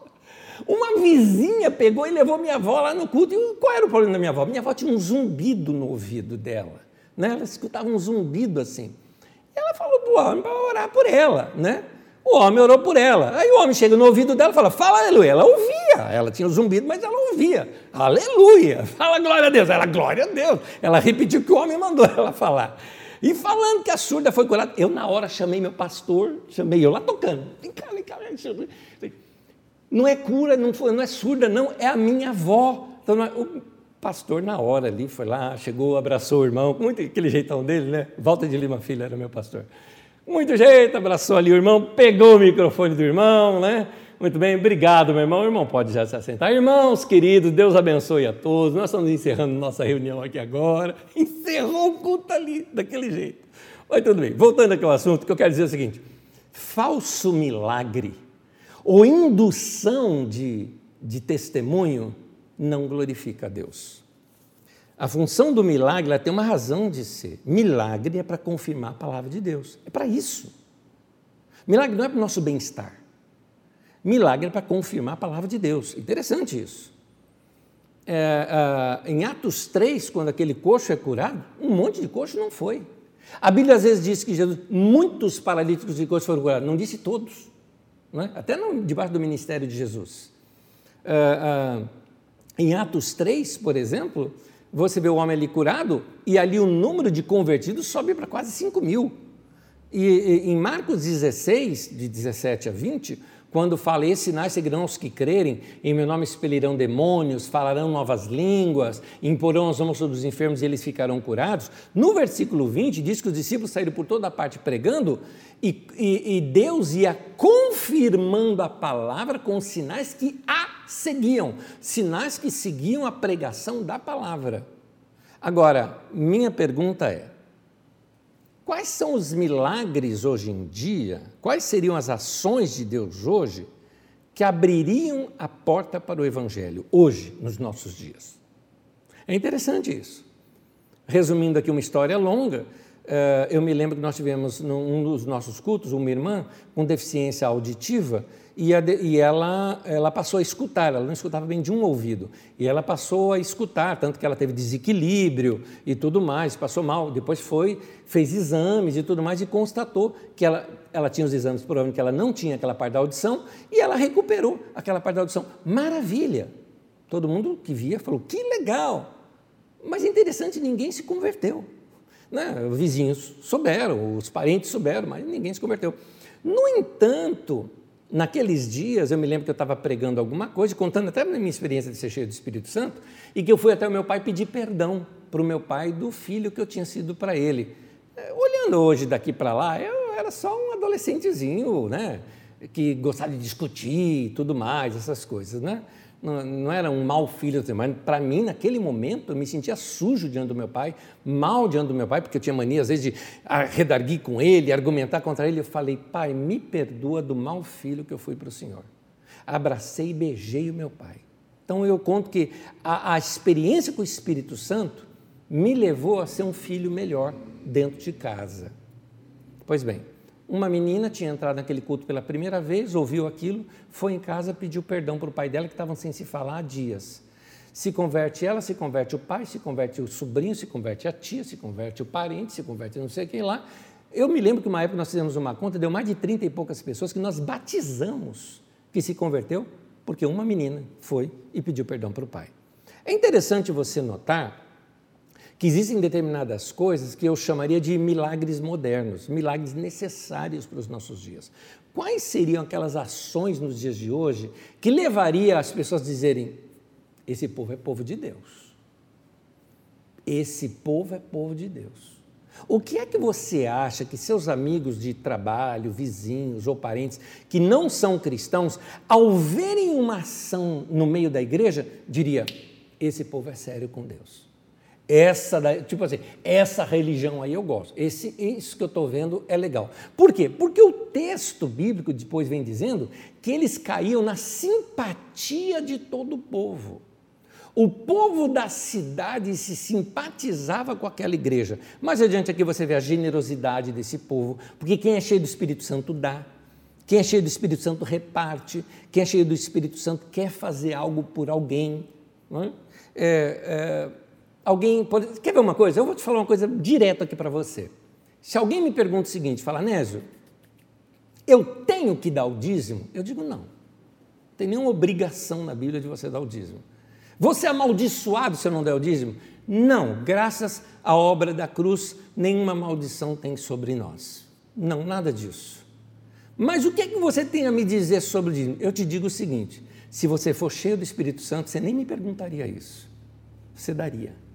Uma vizinha pegou e levou minha avó lá no culto. E qual era o problema da minha avó? Minha avó tinha um zumbido no ouvido dela. Né? Ela escutava um zumbido assim. E ela falou para o homem para orar por ela. Né? O homem orou por ela. Aí o homem chega no ouvido dela e fala: Fala aleluia. Ela ouvia. Ela tinha o zumbido, mas ela ouvia. Aleluia. Fala glória a Deus. Ela, glória a Deus. Ela repetiu o que o homem mandou ela falar. E falando que a surda foi curada, eu na hora chamei meu pastor, chamei eu lá tocando. Vem cá, vem cá, vem cá. Não é cura, não, não é surda, não, é a minha avó. Então, é, o pastor, na hora ali, foi lá, chegou, abraçou o irmão, muito aquele jeitão dele, né? Volta de Lima Filho era meu pastor. Muito jeito, abraçou ali o irmão, pegou o microfone do irmão, né? Muito bem, obrigado, meu irmão. O irmão pode já se assentar. Irmãos queridos, Deus abençoe a todos. Nós estamos encerrando nossa reunião aqui agora. Encerrou o culto ali, daquele jeito. Mas tudo bem. Voltando aqui ao assunto, que eu quero dizer é o seguinte: falso milagre ou indução de, de testemunho não glorifica a Deus. A função do milagre ela tem uma razão de ser. Milagre é para confirmar a palavra de Deus. É para isso. Milagre não é para o nosso bem-estar. Milagre é para confirmar a palavra de Deus. Interessante isso. É, é, em Atos 3, quando aquele coxo é curado, um monte de coxo não foi. A Bíblia às vezes diz que Jesus, muitos paralíticos de coxo foram curados, não disse todos é? até no, debaixo do ministério de Jesus. Uh, uh, em Atos 3, por exemplo, você vê o homem ali curado e ali o número de convertidos sobe para quase 5 mil. E, e em Marcos 16, de 17 a 20, quando fala, esses sinais seguirão os que crerem, em meu nome expelirão demônios, falarão novas línguas, imporão as mãos sobre os enfermos e eles ficarão curados. No versículo 20, diz que os discípulos saíram por toda parte pregando e, e, e Deus ia confirmando a palavra com sinais que a seguiam, sinais que seguiam a pregação da palavra. Agora, minha pergunta é: Quais são os milagres hoje em dia? Quais seriam as ações de Deus hoje que abririam a porta para o Evangelho, hoje, nos nossos dias? É interessante isso. Resumindo aqui uma história longa, eh, eu me lembro que nós tivemos num dos nossos cultos uma irmã com deficiência auditiva e, a, e ela, ela passou a escutar, ela não escutava bem de um ouvido, e ela passou a escutar, tanto que ela teve desequilíbrio e tudo mais, passou mal, depois foi, fez exames e tudo mais, e constatou que ela, ela tinha os exames provando que ela não tinha aquela parte da audição, e ela recuperou aquela parte da audição. Maravilha! Todo mundo que via falou, que legal! Mas interessante, ninguém se converteu. Né? Os vizinhos souberam, os parentes souberam, mas ninguém se converteu. No entanto, naqueles dias, eu me lembro que eu estava pregando alguma coisa, contando até a minha experiência de ser cheio do Espírito Santo, e que eu fui até o meu pai pedir perdão para o meu pai do filho que eu tinha sido para ele. É, olhando hoje daqui para lá, eu era só um adolescentezinho, né? Que gostava de discutir e tudo mais, essas coisas, né? Não, não era um mau filho, mas para mim, naquele momento, eu me sentia sujo diante do meu pai, mal diante do meu pai, porque eu tinha mania, às vezes, de redarguir com ele, argumentar contra ele. Eu falei, pai, me perdoa do mau filho que eu fui para o Senhor. Abracei e beijei o meu pai. Então eu conto que a, a experiência com o Espírito Santo me levou a ser um filho melhor dentro de casa. Pois bem, uma menina tinha entrado naquele culto pela primeira vez, ouviu aquilo, foi em casa, pediu perdão para o pai dela, que estavam sem se falar há dias. Se converte ela, se converte o pai, se converte o sobrinho, se converte a tia, se converte o parente, se converte não sei quem lá. Eu me lembro que uma época nós fizemos uma conta, deu mais de 30 e poucas pessoas que nós batizamos que se converteu porque uma menina foi e pediu perdão para o pai. É interessante você notar que existem determinadas coisas que eu chamaria de milagres modernos, milagres necessários para os nossos dias. Quais seriam aquelas ações nos dias de hoje que levaria as pessoas a dizerem: esse povo é povo de Deus? Esse povo é povo de Deus. O que é que você acha que seus amigos de trabalho, vizinhos ou parentes que não são cristãos, ao verem uma ação no meio da igreja, diria: esse povo é sério com Deus? Essa, tipo assim, essa religião aí eu gosto. Esse, isso que eu estou vendo é legal. Por quê? Porque o texto bíblico depois vem dizendo que eles caíam na simpatia de todo o povo. O povo da cidade se simpatizava com aquela igreja. Mais adiante aqui você vê a generosidade desse povo, porque quem é cheio do Espírito Santo dá. Quem é cheio do Espírito Santo reparte. Quem é cheio do Espírito Santo quer fazer algo por alguém. É? É, é, alguém pode. Quer ver uma coisa? Eu vou te falar uma coisa direto aqui para você. Se alguém me pergunta o seguinte, fala, Nésio, eu tenho que dar o dízimo? Eu digo não. Não tem nenhuma obrigação na Bíblia de você dar o dízimo. Você é amaldiçoado se eu não der o dízimo? Não, graças à obra da cruz, nenhuma maldição tem sobre nós. Não, nada disso. Mas o que é que você tem a me dizer sobre o dízimo? Eu te digo o seguinte: se você for cheio do Espírito Santo, você nem me perguntaria isso. Você daria.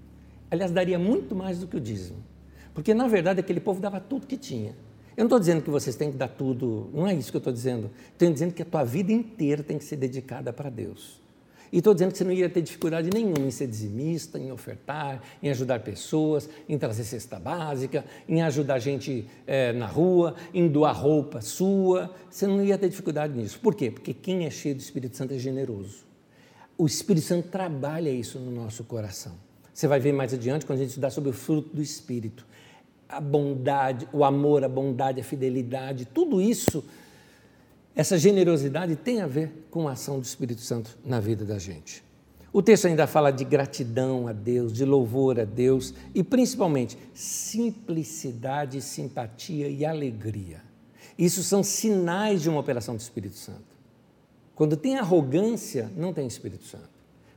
Aliás, daria muito mais do que o dízimo. Porque, na verdade, aquele povo dava tudo que tinha. Eu não estou dizendo que vocês têm que dar tudo, não é isso que eu estou dizendo. Estou dizendo que a tua vida inteira tem que ser dedicada para Deus. E estou dizendo que você não ia ter dificuldade nenhuma em ser dizimista, em ofertar, em ajudar pessoas, em trazer cesta básica, em ajudar gente é, na rua, em doar roupa sua. Você não ia ter dificuldade nisso. Por quê? Porque quem é cheio do Espírito Santo é generoso. O Espírito Santo trabalha isso no nosso coração. Você vai ver mais adiante quando a gente estudar sobre o fruto do Espírito. A bondade, o amor, a bondade, a fidelidade, tudo isso essa generosidade tem a ver com a ação do Espírito Santo na vida da gente. O texto ainda fala de gratidão a Deus, de louvor a Deus e principalmente simplicidade, simpatia e alegria. Isso são sinais de uma operação do Espírito Santo. Quando tem arrogância, não tem Espírito Santo.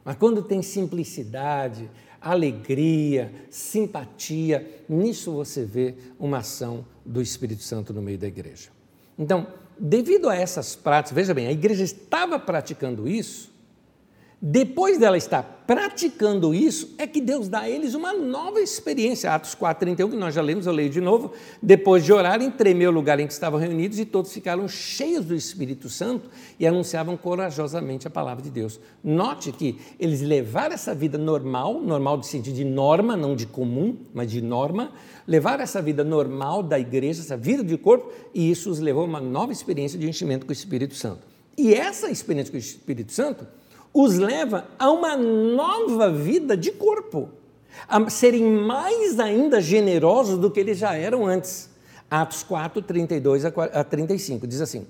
Mas quando tem simplicidade, alegria, simpatia, nisso você vê uma ação do Espírito Santo no meio da igreja. Então, devido a essas práticas, veja bem, a igreja estava praticando isso, depois dela estar praticando isso, é que Deus dá a eles uma nova experiência. Atos 4,31, que nós já lemos, eu leio de novo. Depois de orarem, tremeu o lugar em que estavam reunidos e todos ficaram cheios do Espírito Santo e anunciavam corajosamente a palavra de Deus. Note que eles levaram essa vida normal, normal de sentido de norma, não de comum, mas de norma, levaram essa vida normal da igreja, essa vida de corpo, e isso os levou a uma nova experiência de enchimento com o Espírito Santo. E essa experiência com o Espírito Santo os leva a uma nova vida de corpo, a serem mais ainda generosos do que eles já eram antes. Atos 4, 32 a 35 diz assim: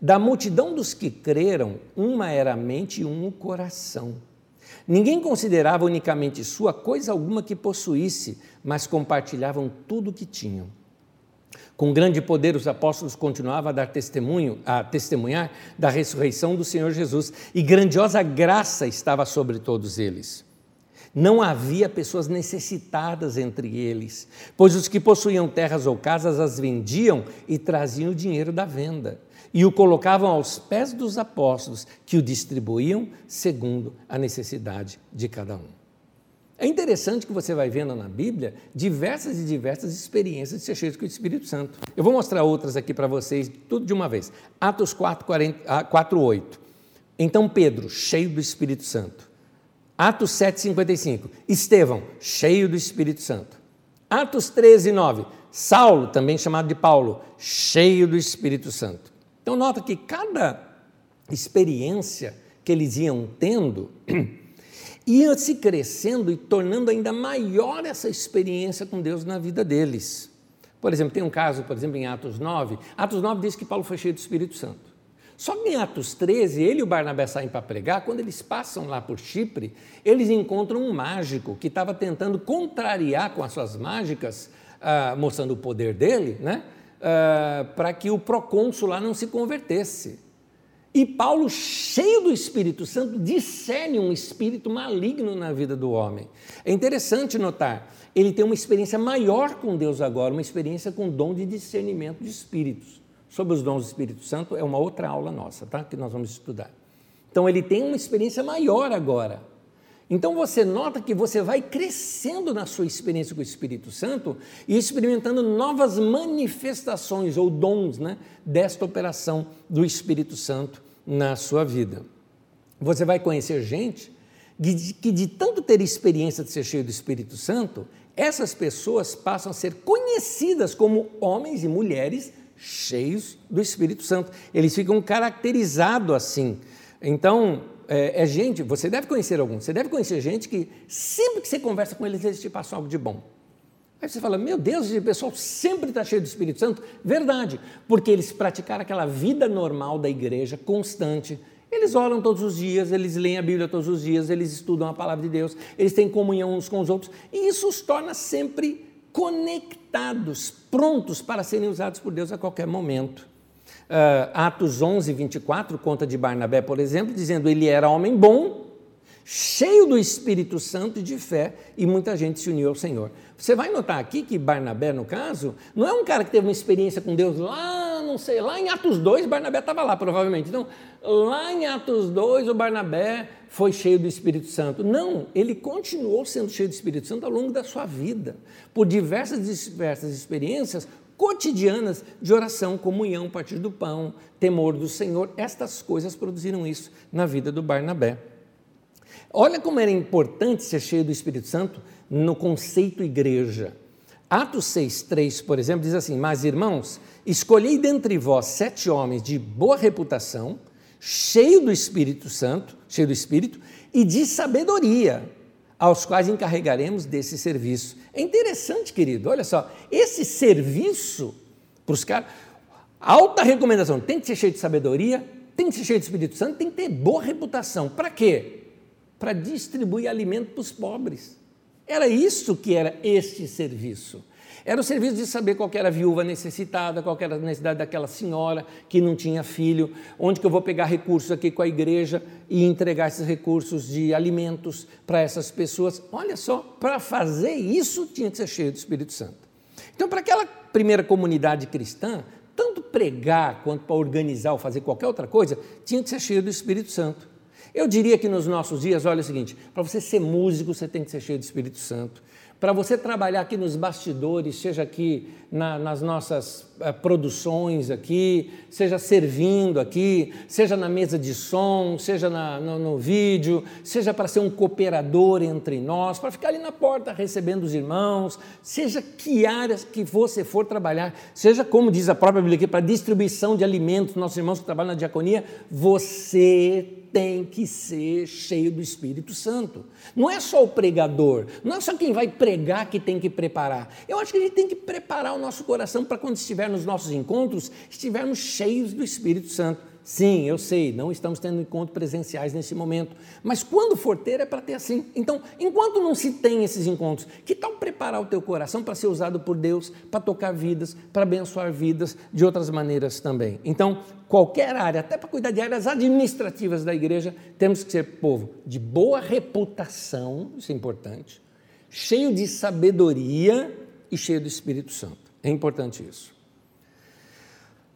Da multidão dos que creram, uma era a mente e um o coração. Ninguém considerava unicamente sua coisa alguma que possuísse, mas compartilhavam tudo o que tinham. Com grande poder, os apóstolos continuavam a dar testemunho, a testemunhar da ressurreição do Senhor Jesus, e grandiosa graça estava sobre todos eles. Não havia pessoas necessitadas entre eles, pois os que possuíam terras ou casas as vendiam e traziam o dinheiro da venda, e o colocavam aos pés dos apóstolos, que o distribuíam segundo a necessidade de cada um. É interessante que você vai vendo na Bíblia diversas e diversas experiências de ser cheio com o Espírito Santo. Eu vou mostrar outras aqui para vocês, tudo de uma vez. Atos 4, 40, 4 8. Então Pedro, cheio do Espírito Santo. Atos 7, 55. Estevão, cheio do Espírito Santo. Atos 13, 9. Saulo, também chamado de Paulo, cheio do Espírito Santo. Então nota que cada experiência que eles iam tendo ia se crescendo e tornando ainda maior essa experiência com Deus na vida deles. Por exemplo, tem um caso, por exemplo, em Atos 9. Atos 9 diz que Paulo foi cheio do Espírito Santo. Só que em Atos 13, ele e o Barnabé saem para pregar, quando eles passam lá por Chipre, eles encontram um mágico que estava tentando contrariar com as suas mágicas, ah, mostrando o poder dele, né? Ah, para que o procônsul lá não se convertesse. E Paulo, cheio do Espírito Santo, discerne um espírito maligno na vida do homem. É interessante notar, ele tem uma experiência maior com Deus agora, uma experiência com dom de discernimento de espíritos. Sobre os dons do Espírito Santo é uma outra aula nossa, tá? Que nós vamos estudar. Então ele tem uma experiência maior agora. Então você nota que você vai crescendo na sua experiência com o Espírito Santo e experimentando novas manifestações ou dons né, desta operação do Espírito Santo na sua vida. Você vai conhecer gente de, que de tanto ter experiência de ser cheio do Espírito Santo, essas pessoas passam a ser conhecidas como homens e mulheres cheios do Espírito Santo. Eles ficam caracterizados assim. Então, é, é, gente, você deve conhecer alguns, você deve conhecer gente que sempre que você conversa com eles, eles te passam algo de bom. Aí você fala, meu Deus, esse pessoal sempre está cheio do Espírito Santo. Verdade, porque eles praticaram aquela vida normal da igreja, constante. Eles oram todos os dias, eles leem a Bíblia todos os dias, eles estudam a palavra de Deus, eles têm comunhão uns com os outros, e isso os torna sempre conectados, prontos para serem usados por Deus a qualquer momento. Uh, Atos 11, 24 conta de Barnabé, por exemplo, dizendo: ele era homem bom, cheio do Espírito Santo e de fé, e muita gente se uniu ao Senhor. Você vai notar aqui que Barnabé, no caso, não é um cara que teve uma experiência com Deus lá, não sei, lá em Atos 2, Barnabé estava lá, provavelmente. Então, lá em Atos 2, o Barnabé foi cheio do Espírito Santo. Não, ele continuou sendo cheio do Espírito Santo ao longo da sua vida, por diversas, diversas experiências cotidianas de oração, comunhão, partir do pão, temor do Senhor. Estas coisas produziram isso na vida do Barnabé. Olha como era importante ser cheio do Espírito Santo no conceito igreja. Atos 6,3, por exemplo, diz assim: Mas irmãos, escolhei dentre vós sete homens de boa reputação, cheio do Espírito Santo, cheio do Espírito, e de sabedoria, aos quais encarregaremos desse serviço. É interessante, querido, olha só, esse serviço para os caras, alta recomendação, tem que ser cheio de sabedoria, tem que ser cheio do Espírito Santo, tem que ter boa reputação. Para quê? Para distribuir alimento para os pobres. Era isso que era este serviço. Era o serviço de saber qual era a viúva necessitada, qual era a necessidade daquela senhora que não tinha filho, onde que eu vou pegar recursos aqui com a igreja e entregar esses recursos de alimentos para essas pessoas. Olha só, para fazer isso tinha que ser cheio do Espírito Santo. Então, para aquela primeira comunidade cristã, tanto pregar quanto para organizar ou fazer qualquer outra coisa, tinha que ser cheio do Espírito Santo. Eu diria que nos nossos dias, olha o seguinte: para você ser músico, você tem que ser cheio do Espírito Santo. Para você trabalhar aqui nos bastidores, seja aqui na, nas nossas uh, produções aqui, seja servindo aqui, seja na mesa de som, seja na, no, no vídeo, seja para ser um cooperador entre nós, para ficar ali na porta recebendo os irmãos, seja que áreas que você for trabalhar, seja como diz a própria Bíblia aqui, para distribuição de alimentos, nossos irmãos que trabalham na diaconia, você tem que ser cheio do Espírito Santo. Não é só o pregador, não é só quem vai pregar que tem que preparar. Eu acho que a gente tem que preparar o coração para quando estiver nos nossos encontros, estivermos cheios do Espírito Santo. Sim, eu sei, não estamos tendo encontros presenciais nesse momento, mas quando for ter é para ter assim. Então, enquanto não se tem esses encontros, que tal preparar o teu coração para ser usado por Deus, para tocar vidas, para abençoar vidas de outras maneiras também? Então, qualquer área, até para cuidar de áreas administrativas da igreja, temos que ser povo de boa reputação, isso é importante, cheio de sabedoria e cheio do Espírito Santo. É importante isso.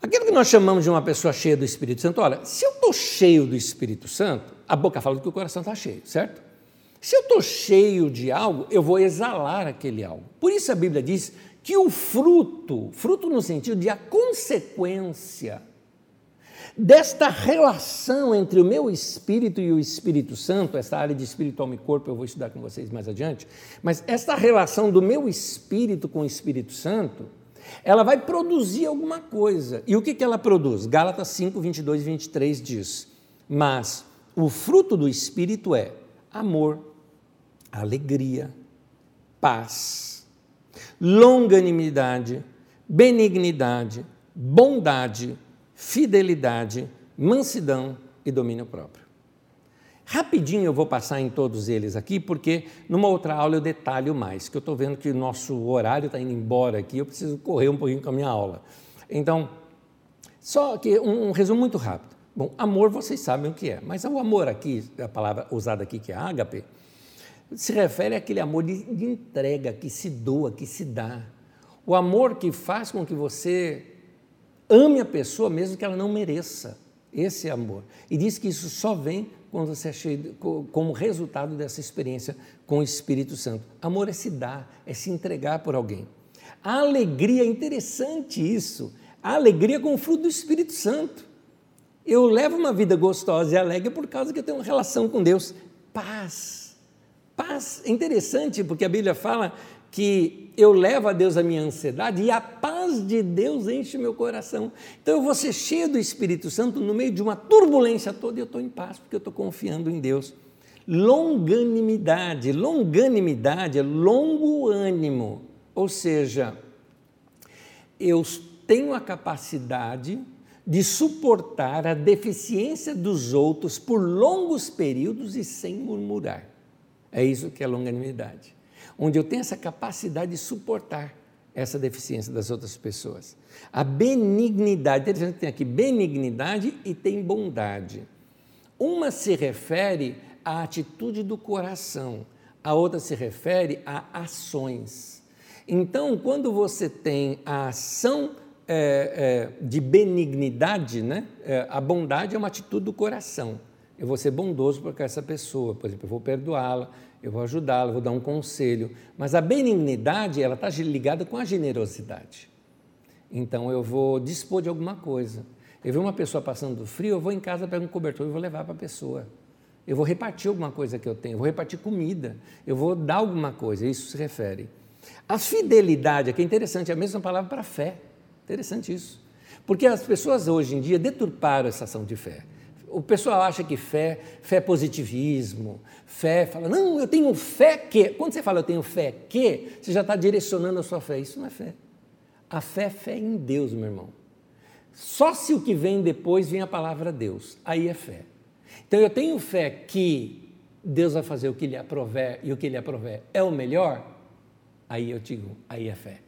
Aquilo que nós chamamos de uma pessoa cheia do Espírito Santo, olha, se eu estou cheio do Espírito Santo, a boca fala que o coração está cheio, certo? Se eu estou cheio de algo, eu vou exalar aquele algo. Por isso a Bíblia diz que o fruto, fruto no sentido de a consequência desta relação entre o meu espírito e o Espírito Santo, essa área de espírito, alma e corpo eu vou estudar com vocês mais adiante, mas esta relação do meu espírito com o Espírito Santo, ela vai produzir alguma coisa. E o que, que ela produz? Gálatas 5, 22 e 23 diz: Mas o fruto do Espírito é amor, alegria, paz, longanimidade, benignidade, bondade, fidelidade, mansidão e domínio próprio. Rapidinho eu vou passar em todos eles aqui, porque numa outra aula eu detalho mais, que eu estou vendo que o nosso horário está indo embora aqui, eu preciso correr um pouquinho com a minha aula. Então, só que um, um resumo muito rápido. Bom, amor vocês sabem o que é, mas o amor aqui, a palavra usada aqui que é ágape, se refere àquele amor de, de entrega, que se doa, que se dá. O amor que faz com que você ame a pessoa mesmo que ela não mereça. Esse é amor. E diz que isso só vem quando você é cheio, como resultado dessa experiência com o Espírito Santo. Amor é se dar, é se entregar por alguém. A alegria, é interessante isso, a alegria com o fruto do Espírito Santo. Eu levo uma vida gostosa e alegre por causa que eu tenho uma relação com Deus. paz. Paz é interessante porque a Bíblia fala que eu levo a Deus a minha ansiedade e a paz de Deus enche meu coração. Então eu vou ser cheio do Espírito Santo no meio de uma turbulência toda e eu estou em paz porque eu estou confiando em Deus. Longanimidade, longanimidade é longo ânimo, ou seja, eu tenho a capacidade de suportar a deficiência dos outros por longos períodos e sem murmurar. É isso que é longanimidade. Onde eu tenho essa capacidade de suportar essa deficiência das outras pessoas. A benignidade, interessante tem aqui benignidade e tem bondade. Uma se refere à atitude do coração, a outra se refere a ações. Então, quando você tem a ação é, é, de benignidade, né? É, a bondade é uma atitude do coração. Eu vou ser bondoso para essa pessoa, por exemplo, eu vou perdoá-la, eu vou ajudá-la, vou dar um conselho. Mas a benignidade, ela está ligada com a generosidade. Então eu vou dispor de alguma coisa. Eu vejo uma pessoa passando frio, eu vou em casa, pego um cobertor e vou levar para a pessoa. Eu vou repartir alguma coisa que eu tenho, eu vou repartir comida, eu vou dar alguma coisa, isso se refere. A fidelidade, que é interessante, é a mesma palavra para fé. Interessante isso. Porque as pessoas hoje em dia deturparam essa ação de fé. O pessoal acha que fé, fé é positivismo, fé fala, não, eu tenho fé que. Quando você fala eu tenho fé que, você já está direcionando a sua fé. Isso não é fé. A fé é fé em Deus, meu irmão. Só se o que vem depois vem a palavra Deus. Aí é fé. Então eu tenho fé que Deus vai fazer o que lhe aprover e o que lhe aprover é o melhor. Aí eu digo, aí é fé.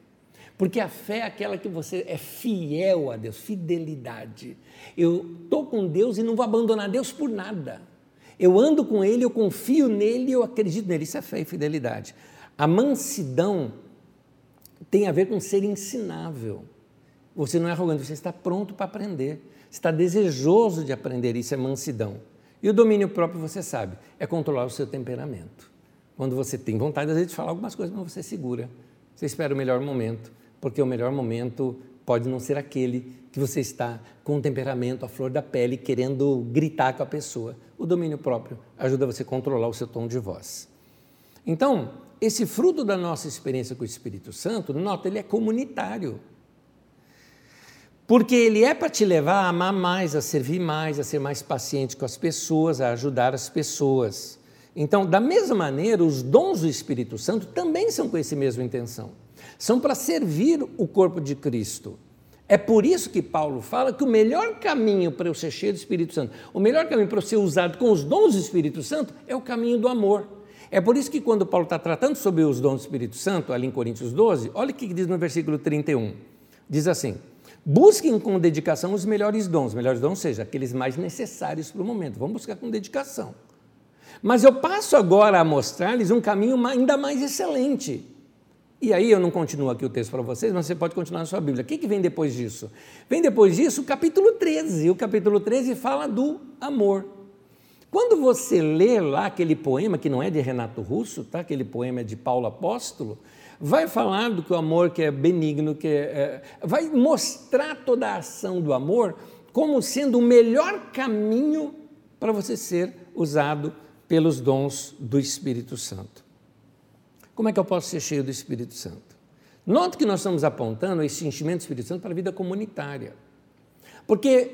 Porque a fé é aquela que você é fiel a Deus, fidelidade. Eu estou com Deus e não vou abandonar Deus por nada. Eu ando com Ele, eu confio nele, eu acredito nele. Isso é fé e fidelidade. A mansidão tem a ver com ser ensinável. Você não é arrogante, você está pronto para aprender. Está desejoso de aprender, isso é mansidão. E o domínio próprio, você sabe, é controlar o seu temperamento. Quando você tem vontade, às vezes, de falar algumas coisas, mas você segura. Você espera o melhor momento porque o melhor momento pode não ser aquele que você está com o temperamento, a flor da pele, querendo gritar com a pessoa. O domínio próprio ajuda você a controlar o seu tom de voz. Então, esse fruto da nossa experiência com o Espírito Santo, nota, ele é comunitário. Porque ele é para te levar a amar mais, a servir mais, a ser mais paciente com as pessoas, a ajudar as pessoas. Então, da mesma maneira, os dons do Espírito Santo também são com essa mesma intenção são para servir o corpo de Cristo. É por isso que Paulo fala que o melhor caminho para eu ser cheio do Espírito Santo, o melhor caminho para eu ser usado com os dons do Espírito Santo é o caminho do amor. É por isso que quando Paulo está tratando sobre os dons do Espírito Santo, ali em Coríntios 12, olha o que diz no versículo 31. Diz assim: Busquem com dedicação os melhores dons, melhores dons, seja, aqueles mais necessários para o momento. Vamos buscar com dedicação. Mas eu passo agora a mostrar-lhes um caminho ainda mais excelente. E aí eu não continuo aqui o texto para vocês, mas você pode continuar na sua Bíblia. O que, que vem depois disso? Vem depois disso o capítulo 13. O capítulo 13 fala do amor. Quando você lê lá aquele poema, que não é de Renato Russo, tá? aquele poema é de Paulo Apóstolo, vai falar do que o amor que é benigno, que é, é, vai mostrar toda a ação do amor como sendo o melhor caminho para você ser usado pelos dons do Espírito Santo. Como é que eu posso ser cheio do Espírito Santo? Note que nós estamos apontando esse enchimento do Espírito Santo para a vida comunitária. Porque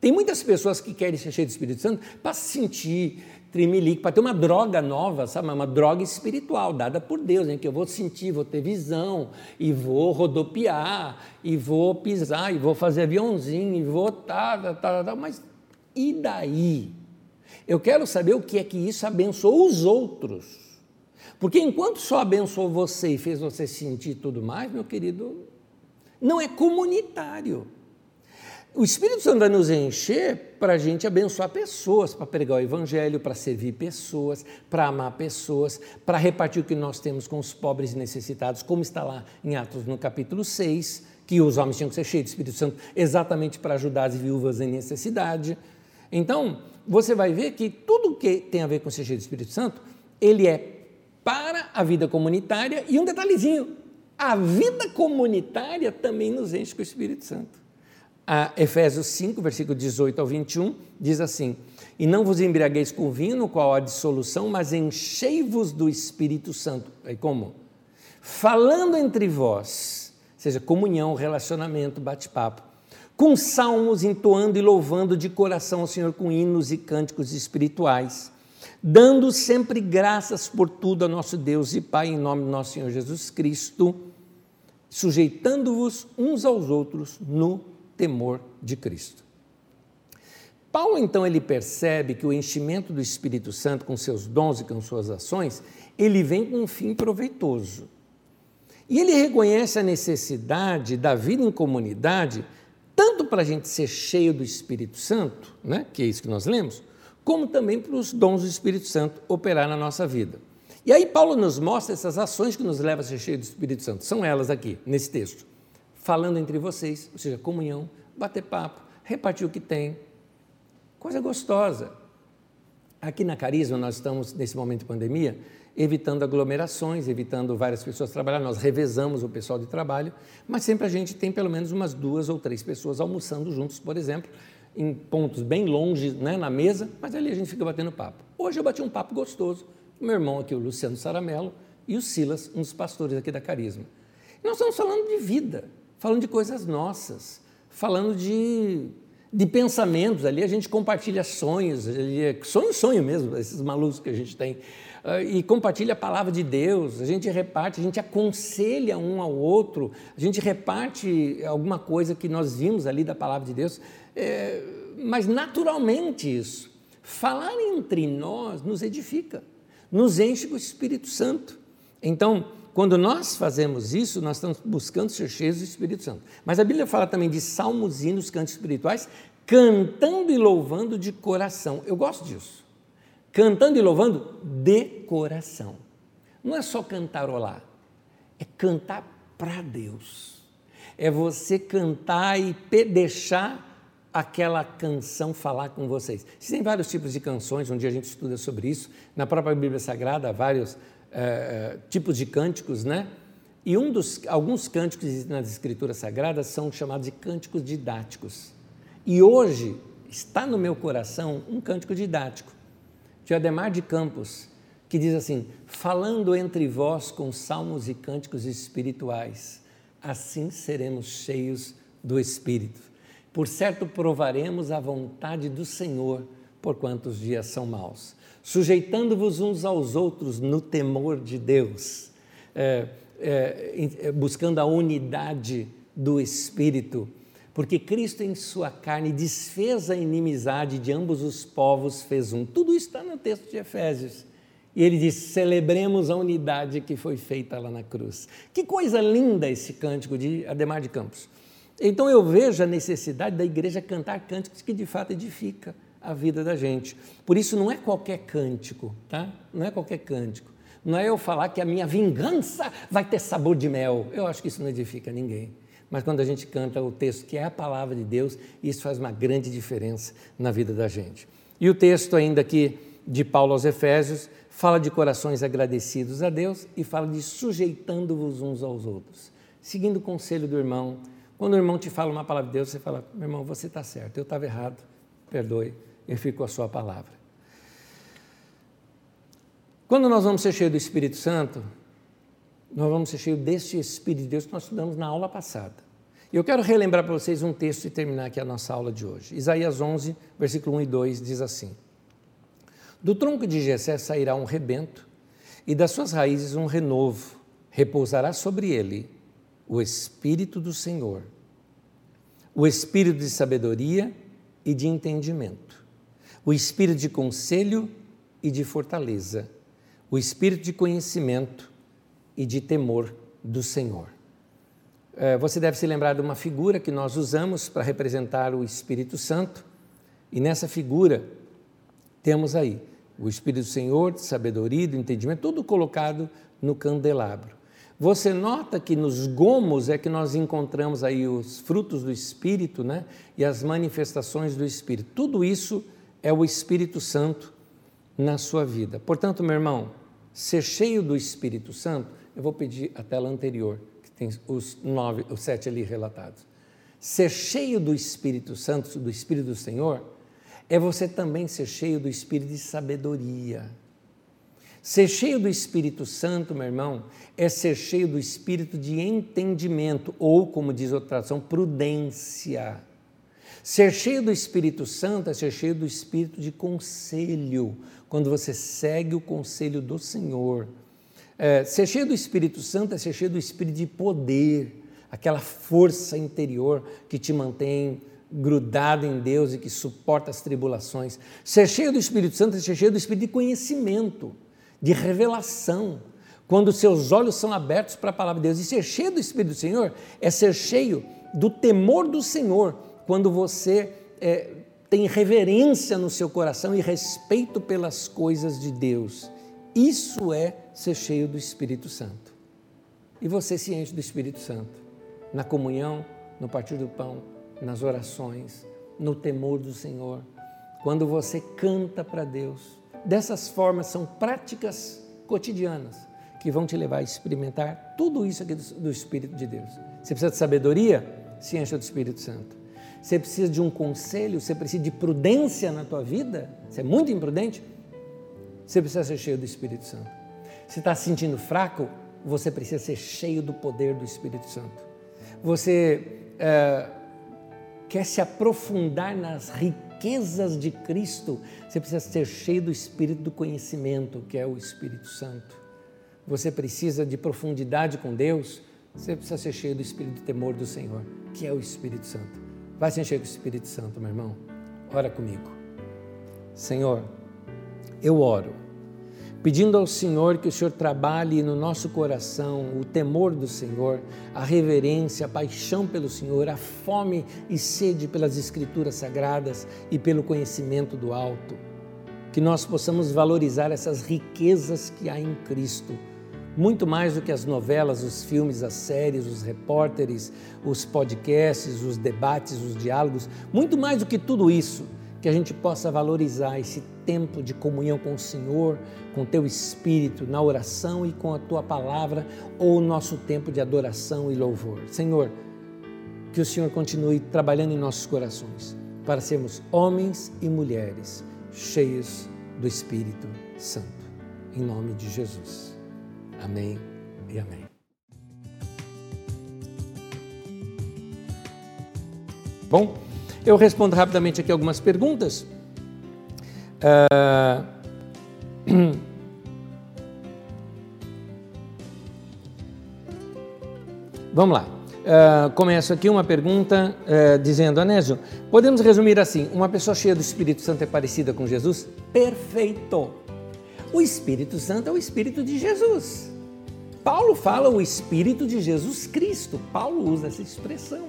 tem muitas pessoas que querem ser cheias do Espírito Santo para se sentir trimelique, para ter uma droga nova, sabe? Uma droga espiritual dada por Deus, em que eu vou sentir, vou ter visão, e vou rodopiar, e vou pisar, e vou fazer aviãozinho, e vou tá, tá, tá, tá, mas e daí? Eu quero saber o que é que isso abençoou os outros. Porque enquanto só abençoou você e fez você sentir tudo mais, meu querido, não é comunitário. O Espírito Santo vai nos encher para a gente abençoar pessoas, para pregar o Evangelho, para servir pessoas, para amar pessoas, para repartir o que nós temos com os pobres e necessitados, como está lá em Atos no capítulo 6, que os homens tinham que ser cheios do Espírito Santo exatamente para ajudar as viúvas em necessidade. Então, você vai ver que tudo que tem a ver com ser cheio do Espírito Santo, ele é para a vida comunitária e um detalhezinho: a vida comunitária também nos enche com o Espírito Santo. A Efésios 5, versículo 18 ao 21, diz assim: E não vos embriagueis com vinho, qual há dissolução, mas enchei-vos do Espírito Santo. Aí como? Falando entre vós, seja comunhão, relacionamento, bate-papo, com salmos, entoando e louvando de coração ao Senhor com hinos e cânticos espirituais, dando sempre graças por tudo a nosso Deus e Pai, em nome do nosso Senhor Jesus Cristo, sujeitando-vos uns aos outros no temor de Cristo. Paulo então ele percebe que o enchimento do Espírito Santo com seus dons e com suas ações, ele vem com um fim proveitoso. E ele reconhece a necessidade da vida em comunidade, tanto para a gente ser cheio do Espírito Santo, né, que é isso que nós lemos, como também para os dons do Espírito Santo operar na nossa vida. E aí Paulo nos mostra essas ações que nos levam a ser cheio do Espírito Santo. São elas aqui, nesse texto falando entre vocês, ou seja, comunhão, bater papo, repartir o que tem. Coisa gostosa. Aqui na Carisma, nós estamos, nesse momento de pandemia, evitando aglomerações, evitando várias pessoas trabalhar. Nós revezamos o pessoal de trabalho, mas sempre a gente tem pelo menos umas duas ou três pessoas almoçando juntos, por exemplo, em pontos bem longe né, na mesa, mas ali a gente fica batendo papo. Hoje eu bati um papo gostoso com meu irmão aqui, o Luciano Saramelo, e o Silas, um dos pastores aqui da Carisma. nós estamos falando de vida falando de coisas nossas, falando de, de pensamentos. Ali a gente compartilha sonhos, é sonho, sonho mesmo, esses malucos que a gente tem. Uh, e compartilha a palavra de Deus, a gente reparte, a gente aconselha um ao outro, a gente reparte alguma coisa que nós vimos ali da palavra de Deus, é, mas naturalmente isso. Falar entre nós nos edifica, nos enche com o Espírito Santo. Então, quando nós fazemos isso, nós estamos buscando ser cheios do Espírito Santo. Mas a Bíblia fala também de salmos, hinos, cantos espirituais, cantando e louvando de coração. Eu gosto disso. Cantando e louvando de coração. Não é só cantarolar, é cantar para Deus. É você cantar e deixar aquela canção falar com vocês. Existem vários tipos de canções, um dia a gente estuda sobre isso. Na própria Bíblia Sagrada, há vários é, tipos de cânticos, né? E um dos, alguns cânticos nas Escrituras Sagradas são chamados de cânticos didáticos. E hoje está no meu coração um cântico didático de Ademar de Campos, que diz assim: falando entre vós com salmos e cânticos espirituais, assim seremos cheios do Espírito. Por certo, provaremos a vontade do Senhor, por quantos dias são maus sujeitando-vos uns aos outros no temor de Deus, é, é, é, buscando a unidade do Espírito, porque Cristo em sua carne desfez a inimizade de ambos os povos, fez um. Tudo isso está no texto de Efésios. E ele diz: celebremos a unidade que foi feita lá na cruz. Que coisa linda esse cântico de Ademar de Campos. Então eu vejo a necessidade da igreja cantar cânticos que de fato edifica a vida da gente. Por isso não é qualquer cântico, tá? Não é qualquer cântico. Não é eu falar que a minha vingança vai ter sabor de mel. Eu acho que isso não edifica ninguém. Mas quando a gente canta o texto que é a palavra de Deus, isso faz uma grande diferença na vida da gente. E o texto ainda aqui de Paulo aos Efésios fala de corações agradecidos a Deus e fala de sujeitando-vos uns aos outros, seguindo o conselho do irmão. Quando o irmão te fala uma palavra de Deus, você fala: meu irmão, você está certo, eu estava errado, perdoe, eu fico com a sua palavra. Quando nós vamos ser cheios do Espírito Santo, nós vamos ser cheios deste Espírito de Deus que nós estudamos na aula passada. Eu quero relembrar para vocês um texto e terminar aqui a nossa aula de hoje. Isaías 11, versículo 1 e 2 diz assim: Do tronco de Jessé sairá um rebento, e das suas raízes um renovo, repousará sobre ele o Espírito do Senhor, o Espírito de sabedoria e de entendimento, o espírito de conselho e de fortaleza, o espírito de conhecimento e de temor do Senhor. É, você deve se lembrar de uma figura que nós usamos para representar o Espírito Santo, e nessa figura temos aí o Espírito do Senhor, de sabedoria, de entendimento, tudo colocado no candelabro. Você nota que nos gomos é que nós encontramos aí os frutos do Espírito, né? E as manifestações do Espírito. Tudo isso é o Espírito Santo na sua vida. Portanto, meu irmão, ser cheio do Espírito Santo, eu vou pedir a tela anterior, que tem os nove, os sete ali relatados. Ser cheio do Espírito Santo, do Espírito do Senhor, é você também ser cheio do Espírito de sabedoria. Ser cheio do Espírito Santo, meu irmão, é ser cheio do Espírito de entendimento, ou, como diz outra tradução, prudência. Ser cheio do Espírito Santo é ser cheio do Espírito de conselho, quando você segue o conselho do Senhor. É, ser cheio do Espírito Santo é ser cheio do Espírito de poder, aquela força interior que te mantém grudado em Deus e que suporta as tribulações. Ser cheio do Espírito Santo é ser cheio do Espírito de conhecimento, de revelação, quando seus olhos são abertos para a palavra de Deus. E ser cheio do Espírito do Senhor é ser cheio do temor do Senhor, quando você é, tem reverência no seu coração e respeito pelas coisas de Deus. Isso é ser cheio do Espírito Santo. E você se enche do Espírito Santo na comunhão, no partir do pão, nas orações, no temor do Senhor, quando você canta para Deus. Dessas formas são práticas cotidianas que vão te levar a experimentar tudo isso aqui do, do Espírito de Deus. Você precisa de sabedoria? Se encha do Espírito Santo. Você precisa de um conselho, você precisa de prudência na tua vida, você é muito imprudente, você precisa ser cheio do Espírito Santo. Se está se sentindo fraco, você precisa ser cheio do poder do Espírito Santo. Você é, quer se aprofundar nas riquezas de Cristo, você precisa ser cheio do Espírito do conhecimento, que é o Espírito Santo. Você precisa de profundidade com Deus, você precisa ser cheio do Espírito do temor do Senhor, que é o Espírito Santo. Vai se encher com o Espírito Santo, meu irmão. Ora comigo. Senhor, eu oro pedindo ao Senhor que o Senhor trabalhe no nosso coração o temor do Senhor, a reverência, a paixão pelo Senhor, a fome e sede pelas Escrituras sagradas e pelo conhecimento do alto. Que nós possamos valorizar essas riquezas que há em Cristo, muito mais do que as novelas, os filmes, as séries, os repórteres, os podcasts, os debates, os diálogos, muito mais do que tudo isso que a gente possa valorizar esse tempo de comunhão com o Senhor, com o teu espírito, na oração e com a tua palavra, ou o nosso tempo de adoração e louvor. Senhor, que o Senhor continue trabalhando em nossos corações para sermos homens e mulheres cheios do Espírito Santo. Em nome de Jesus. Amém e amém. Bom, eu respondo rapidamente aqui algumas perguntas. Uh... Vamos lá. Uh, começo aqui uma pergunta uh, dizendo, Anésio, podemos resumir assim: uma pessoa cheia do Espírito Santo é parecida com Jesus? Perfeito! O Espírito Santo é o Espírito de Jesus. Paulo fala o Espírito de Jesus Cristo. Paulo usa essa expressão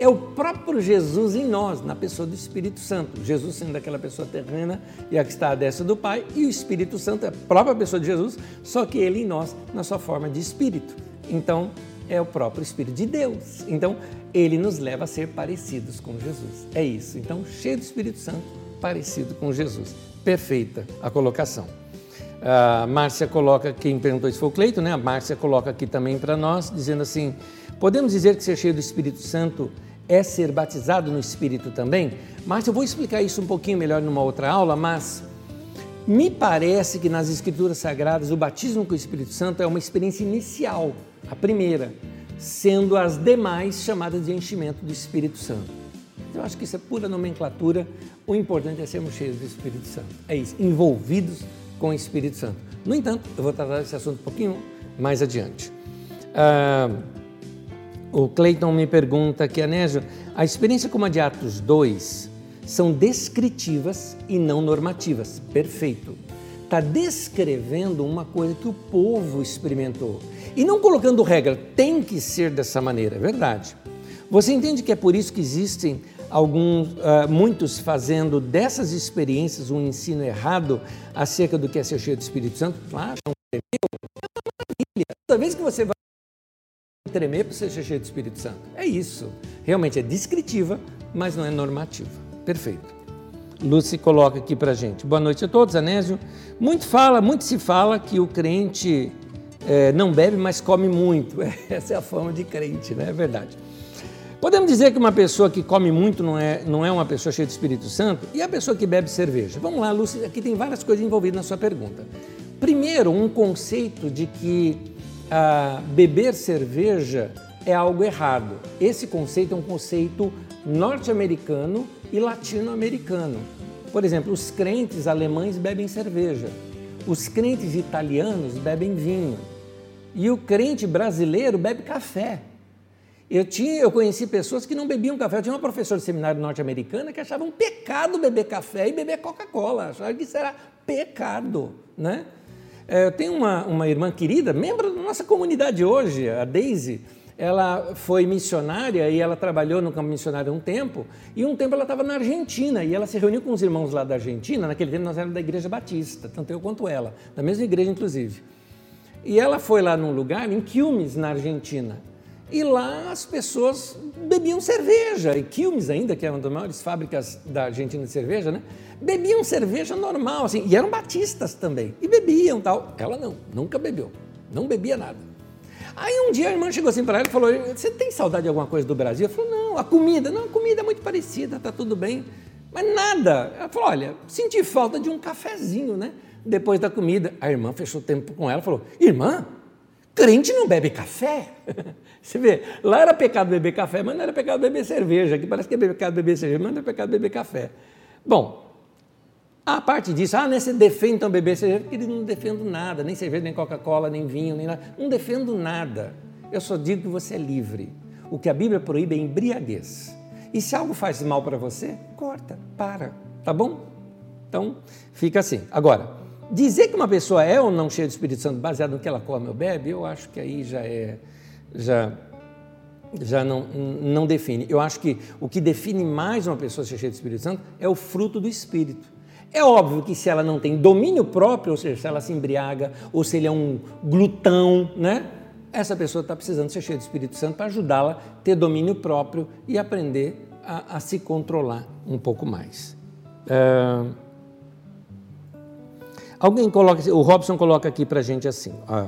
é o próprio Jesus em nós, na pessoa do Espírito Santo. Jesus sendo aquela pessoa terrena e a que está à destra do Pai, e o Espírito Santo é a própria pessoa de Jesus, só que ele em nós, na sua forma de Espírito. Então, é o próprio Espírito de Deus. Então, ele nos leva a ser parecidos com Jesus. É isso. Então, cheio do Espírito Santo, parecido com Jesus. Perfeita a colocação. A Márcia coloca, quem perguntou isso foi o Cleito, né? A Márcia coloca aqui também para nós, dizendo assim: podemos dizer que ser cheio do Espírito Santo é ser batizado no Espírito também? Mas eu vou explicar isso um pouquinho melhor numa outra aula, mas me parece que nas Escrituras Sagradas o batismo com o Espírito Santo é uma experiência inicial, a primeira, sendo as demais chamadas de enchimento do Espírito Santo. Eu acho que isso é pura nomenclatura, o importante é sermos cheios do Espírito Santo. É isso, envolvidos com o Espírito Santo. No entanto, eu vou tratar desse assunto um pouquinho mais adiante. Ah, o Cleiton me pergunta aqui, Anésio, a experiência como a de Atos 2 são descritivas e não normativas. Perfeito. Está descrevendo uma coisa que o povo experimentou. E não colocando regra, tem que ser dessa maneira, é verdade. Você entende que é por isso que existem alguns, uh, muitos fazendo dessas experiências um ensino errado acerca do que é ser cheio do Espírito Santo? Claro, é uma maravilha. Toda vez que você vai tremer para ser cheio do Espírito Santo. É isso. Realmente é descritiva, mas não é normativa. Perfeito. Lucy coloca aqui para gente. Boa noite a todos, Anésio. Muito fala, muito se fala que o crente é, não bebe, mas come muito. Essa é a fama de crente, né? É verdade. Podemos dizer que uma pessoa que come muito não é, não é uma pessoa cheia de Espírito Santo? E a pessoa que bebe cerveja? Vamos lá, Lúcia, aqui tem várias coisas envolvidas na sua pergunta. Primeiro, um conceito de que ah, beber cerveja é algo errado. Esse conceito é um conceito norte-americano e latino-americano. Por exemplo, os crentes alemães bebem cerveja, os crentes italianos bebem vinho e o crente brasileiro bebe café. Eu, tinha, eu conheci pessoas que não bebiam café. Eu tinha uma professora de seminário norte-americana que achava um pecado beber café e beber Coca-Cola. Achava que isso era pecado. Né? É, eu tenho uma, uma irmã querida, membro da nossa comunidade hoje, a Daisy. Ela foi missionária e ela trabalhou no campo missionário um tempo. E um tempo ela estava na Argentina e ela se reuniu com os irmãos lá da Argentina. Naquele tempo nós éramos da Igreja Batista, tanto eu quanto ela, da mesma igreja inclusive. E ela foi lá num lugar, em Quilmes, na Argentina. E lá as pessoas bebiam cerveja, e Quilmes ainda, que é uma das maiores fábricas da Argentina de cerveja, né? Bebiam cerveja normal, assim, e eram batistas também, e bebiam tal. Ela não, nunca bebeu, não bebia nada. Aí um dia a irmã chegou assim para ela e falou: Você tem saudade de alguma coisa do Brasil? Ela falou: Não, a comida, não, a comida é muito parecida, tá tudo bem. Mas nada. Ela falou: Olha, senti falta de um cafezinho, né? Depois da comida. A irmã fechou o tempo com ela e falou: Irmã, crente não bebe café? Você vê, lá era pecado beber café, mas não era pecado beber cerveja. Aqui parece que é pecado beber cerveja, mas não é pecado beber café. Bom, a parte disso, ah, né, você defende então beber cerveja? Porque não defendo nada, nem cerveja, nem Coca-Cola, nem vinho, nem nada. Não defendo nada. Eu só digo que você é livre. O que a Bíblia proíbe é embriaguez. E se algo faz mal para você, corta, para, tá bom? Então, fica assim. Agora, dizer que uma pessoa é ou não cheia do Espírito Santo baseado no que ela come ou bebe, eu acho que aí já é já, já não, não define. Eu acho que o que define mais uma pessoa ser cheia do Espírito Santo é o fruto do Espírito. É óbvio que se ela não tem domínio próprio, ou seja, se ela se embriaga, ou se ele é um glutão, né? Essa pessoa está precisando ser cheia do Espírito Santo para ajudá-la a ter domínio próprio e aprender a, a se controlar um pouco mais. É... Alguém coloca, o Robson coloca aqui para a gente assim, ó,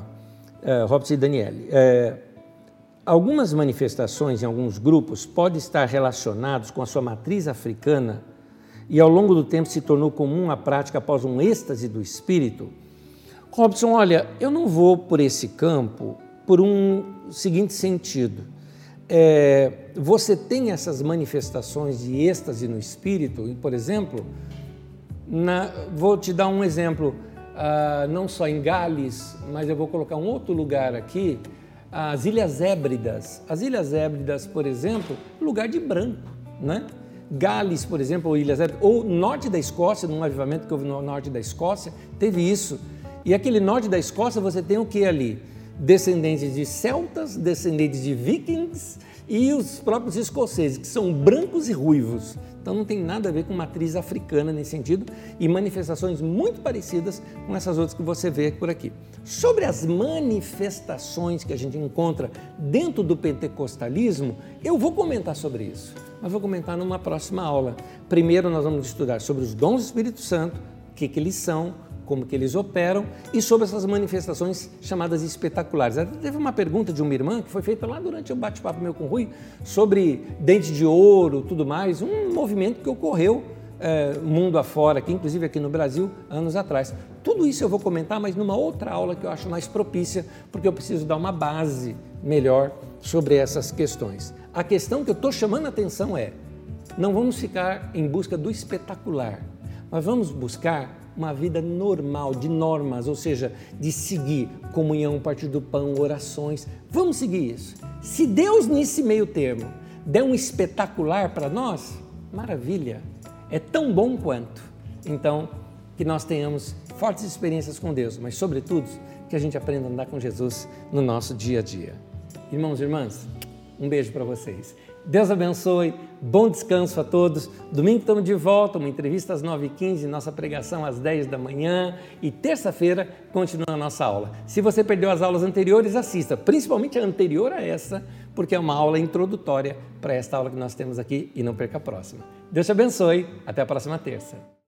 é, Robson e Daniele. É, Algumas manifestações em alguns grupos podem estar relacionados com a sua matriz africana e ao longo do tempo se tornou comum a prática após um êxtase do espírito. Robson, olha, eu não vou por esse campo por um seguinte sentido. É, você tem essas manifestações de êxtase no espírito, por exemplo, na, vou te dar um exemplo, ah, não só em Gales, mas eu vou colocar um outro lugar aqui, as Ilhas Hébridas. As Ilhas Hébridas, por exemplo, lugar de branco, né? Gales, por exemplo, ou Ilhas Hébridas, ou norte da Escócia, num avivamento que houve no norte da Escócia, teve isso. E aquele norte da Escócia você tem o que ali? Descendentes de celtas, descendentes de vikings e os próprios escoceses, que são brancos e ruivos. Então não tem nada a ver com matriz africana nesse sentido e manifestações muito parecidas com essas outras que você vê por aqui. Sobre as manifestações que a gente encontra dentro do pentecostalismo, eu vou comentar sobre isso, mas vou comentar numa próxima aula. Primeiro nós vamos estudar sobre os dons do Espírito Santo, o que, que eles são, como que eles operam e sobre essas manifestações chamadas espetaculares. Teve uma pergunta de uma irmã que foi feita lá durante o bate-papo meu com o Rui sobre dente de ouro, tudo mais, um movimento que ocorreu é, mundo afora, aqui, inclusive aqui no Brasil, anos atrás. Tudo isso eu vou comentar, mas numa outra aula que eu acho mais propícia, porque eu preciso dar uma base melhor sobre essas questões. A questão que eu estou chamando a atenção é: não vamos ficar em busca do espetacular, mas vamos buscar uma vida normal, de normas, ou seja, de seguir comunhão, partir do pão, orações. Vamos seguir isso. Se Deus, nesse meio termo, der um espetacular para nós, maravilha, é tão bom quanto. Então, que nós tenhamos fortes experiências com Deus, mas, sobretudo, que a gente aprenda a andar com Jesus no nosso dia a dia. Irmãos e irmãs, um beijo para vocês. Deus abençoe, bom descanso a todos. Domingo estamos de volta, uma entrevista às 9h15, nossa pregação às 10 da manhã e terça-feira continua a nossa aula. Se você perdeu as aulas anteriores, assista, principalmente a anterior a essa, porque é uma aula introdutória para esta aula que nós temos aqui e não perca a próxima. Deus te abençoe, até a próxima terça.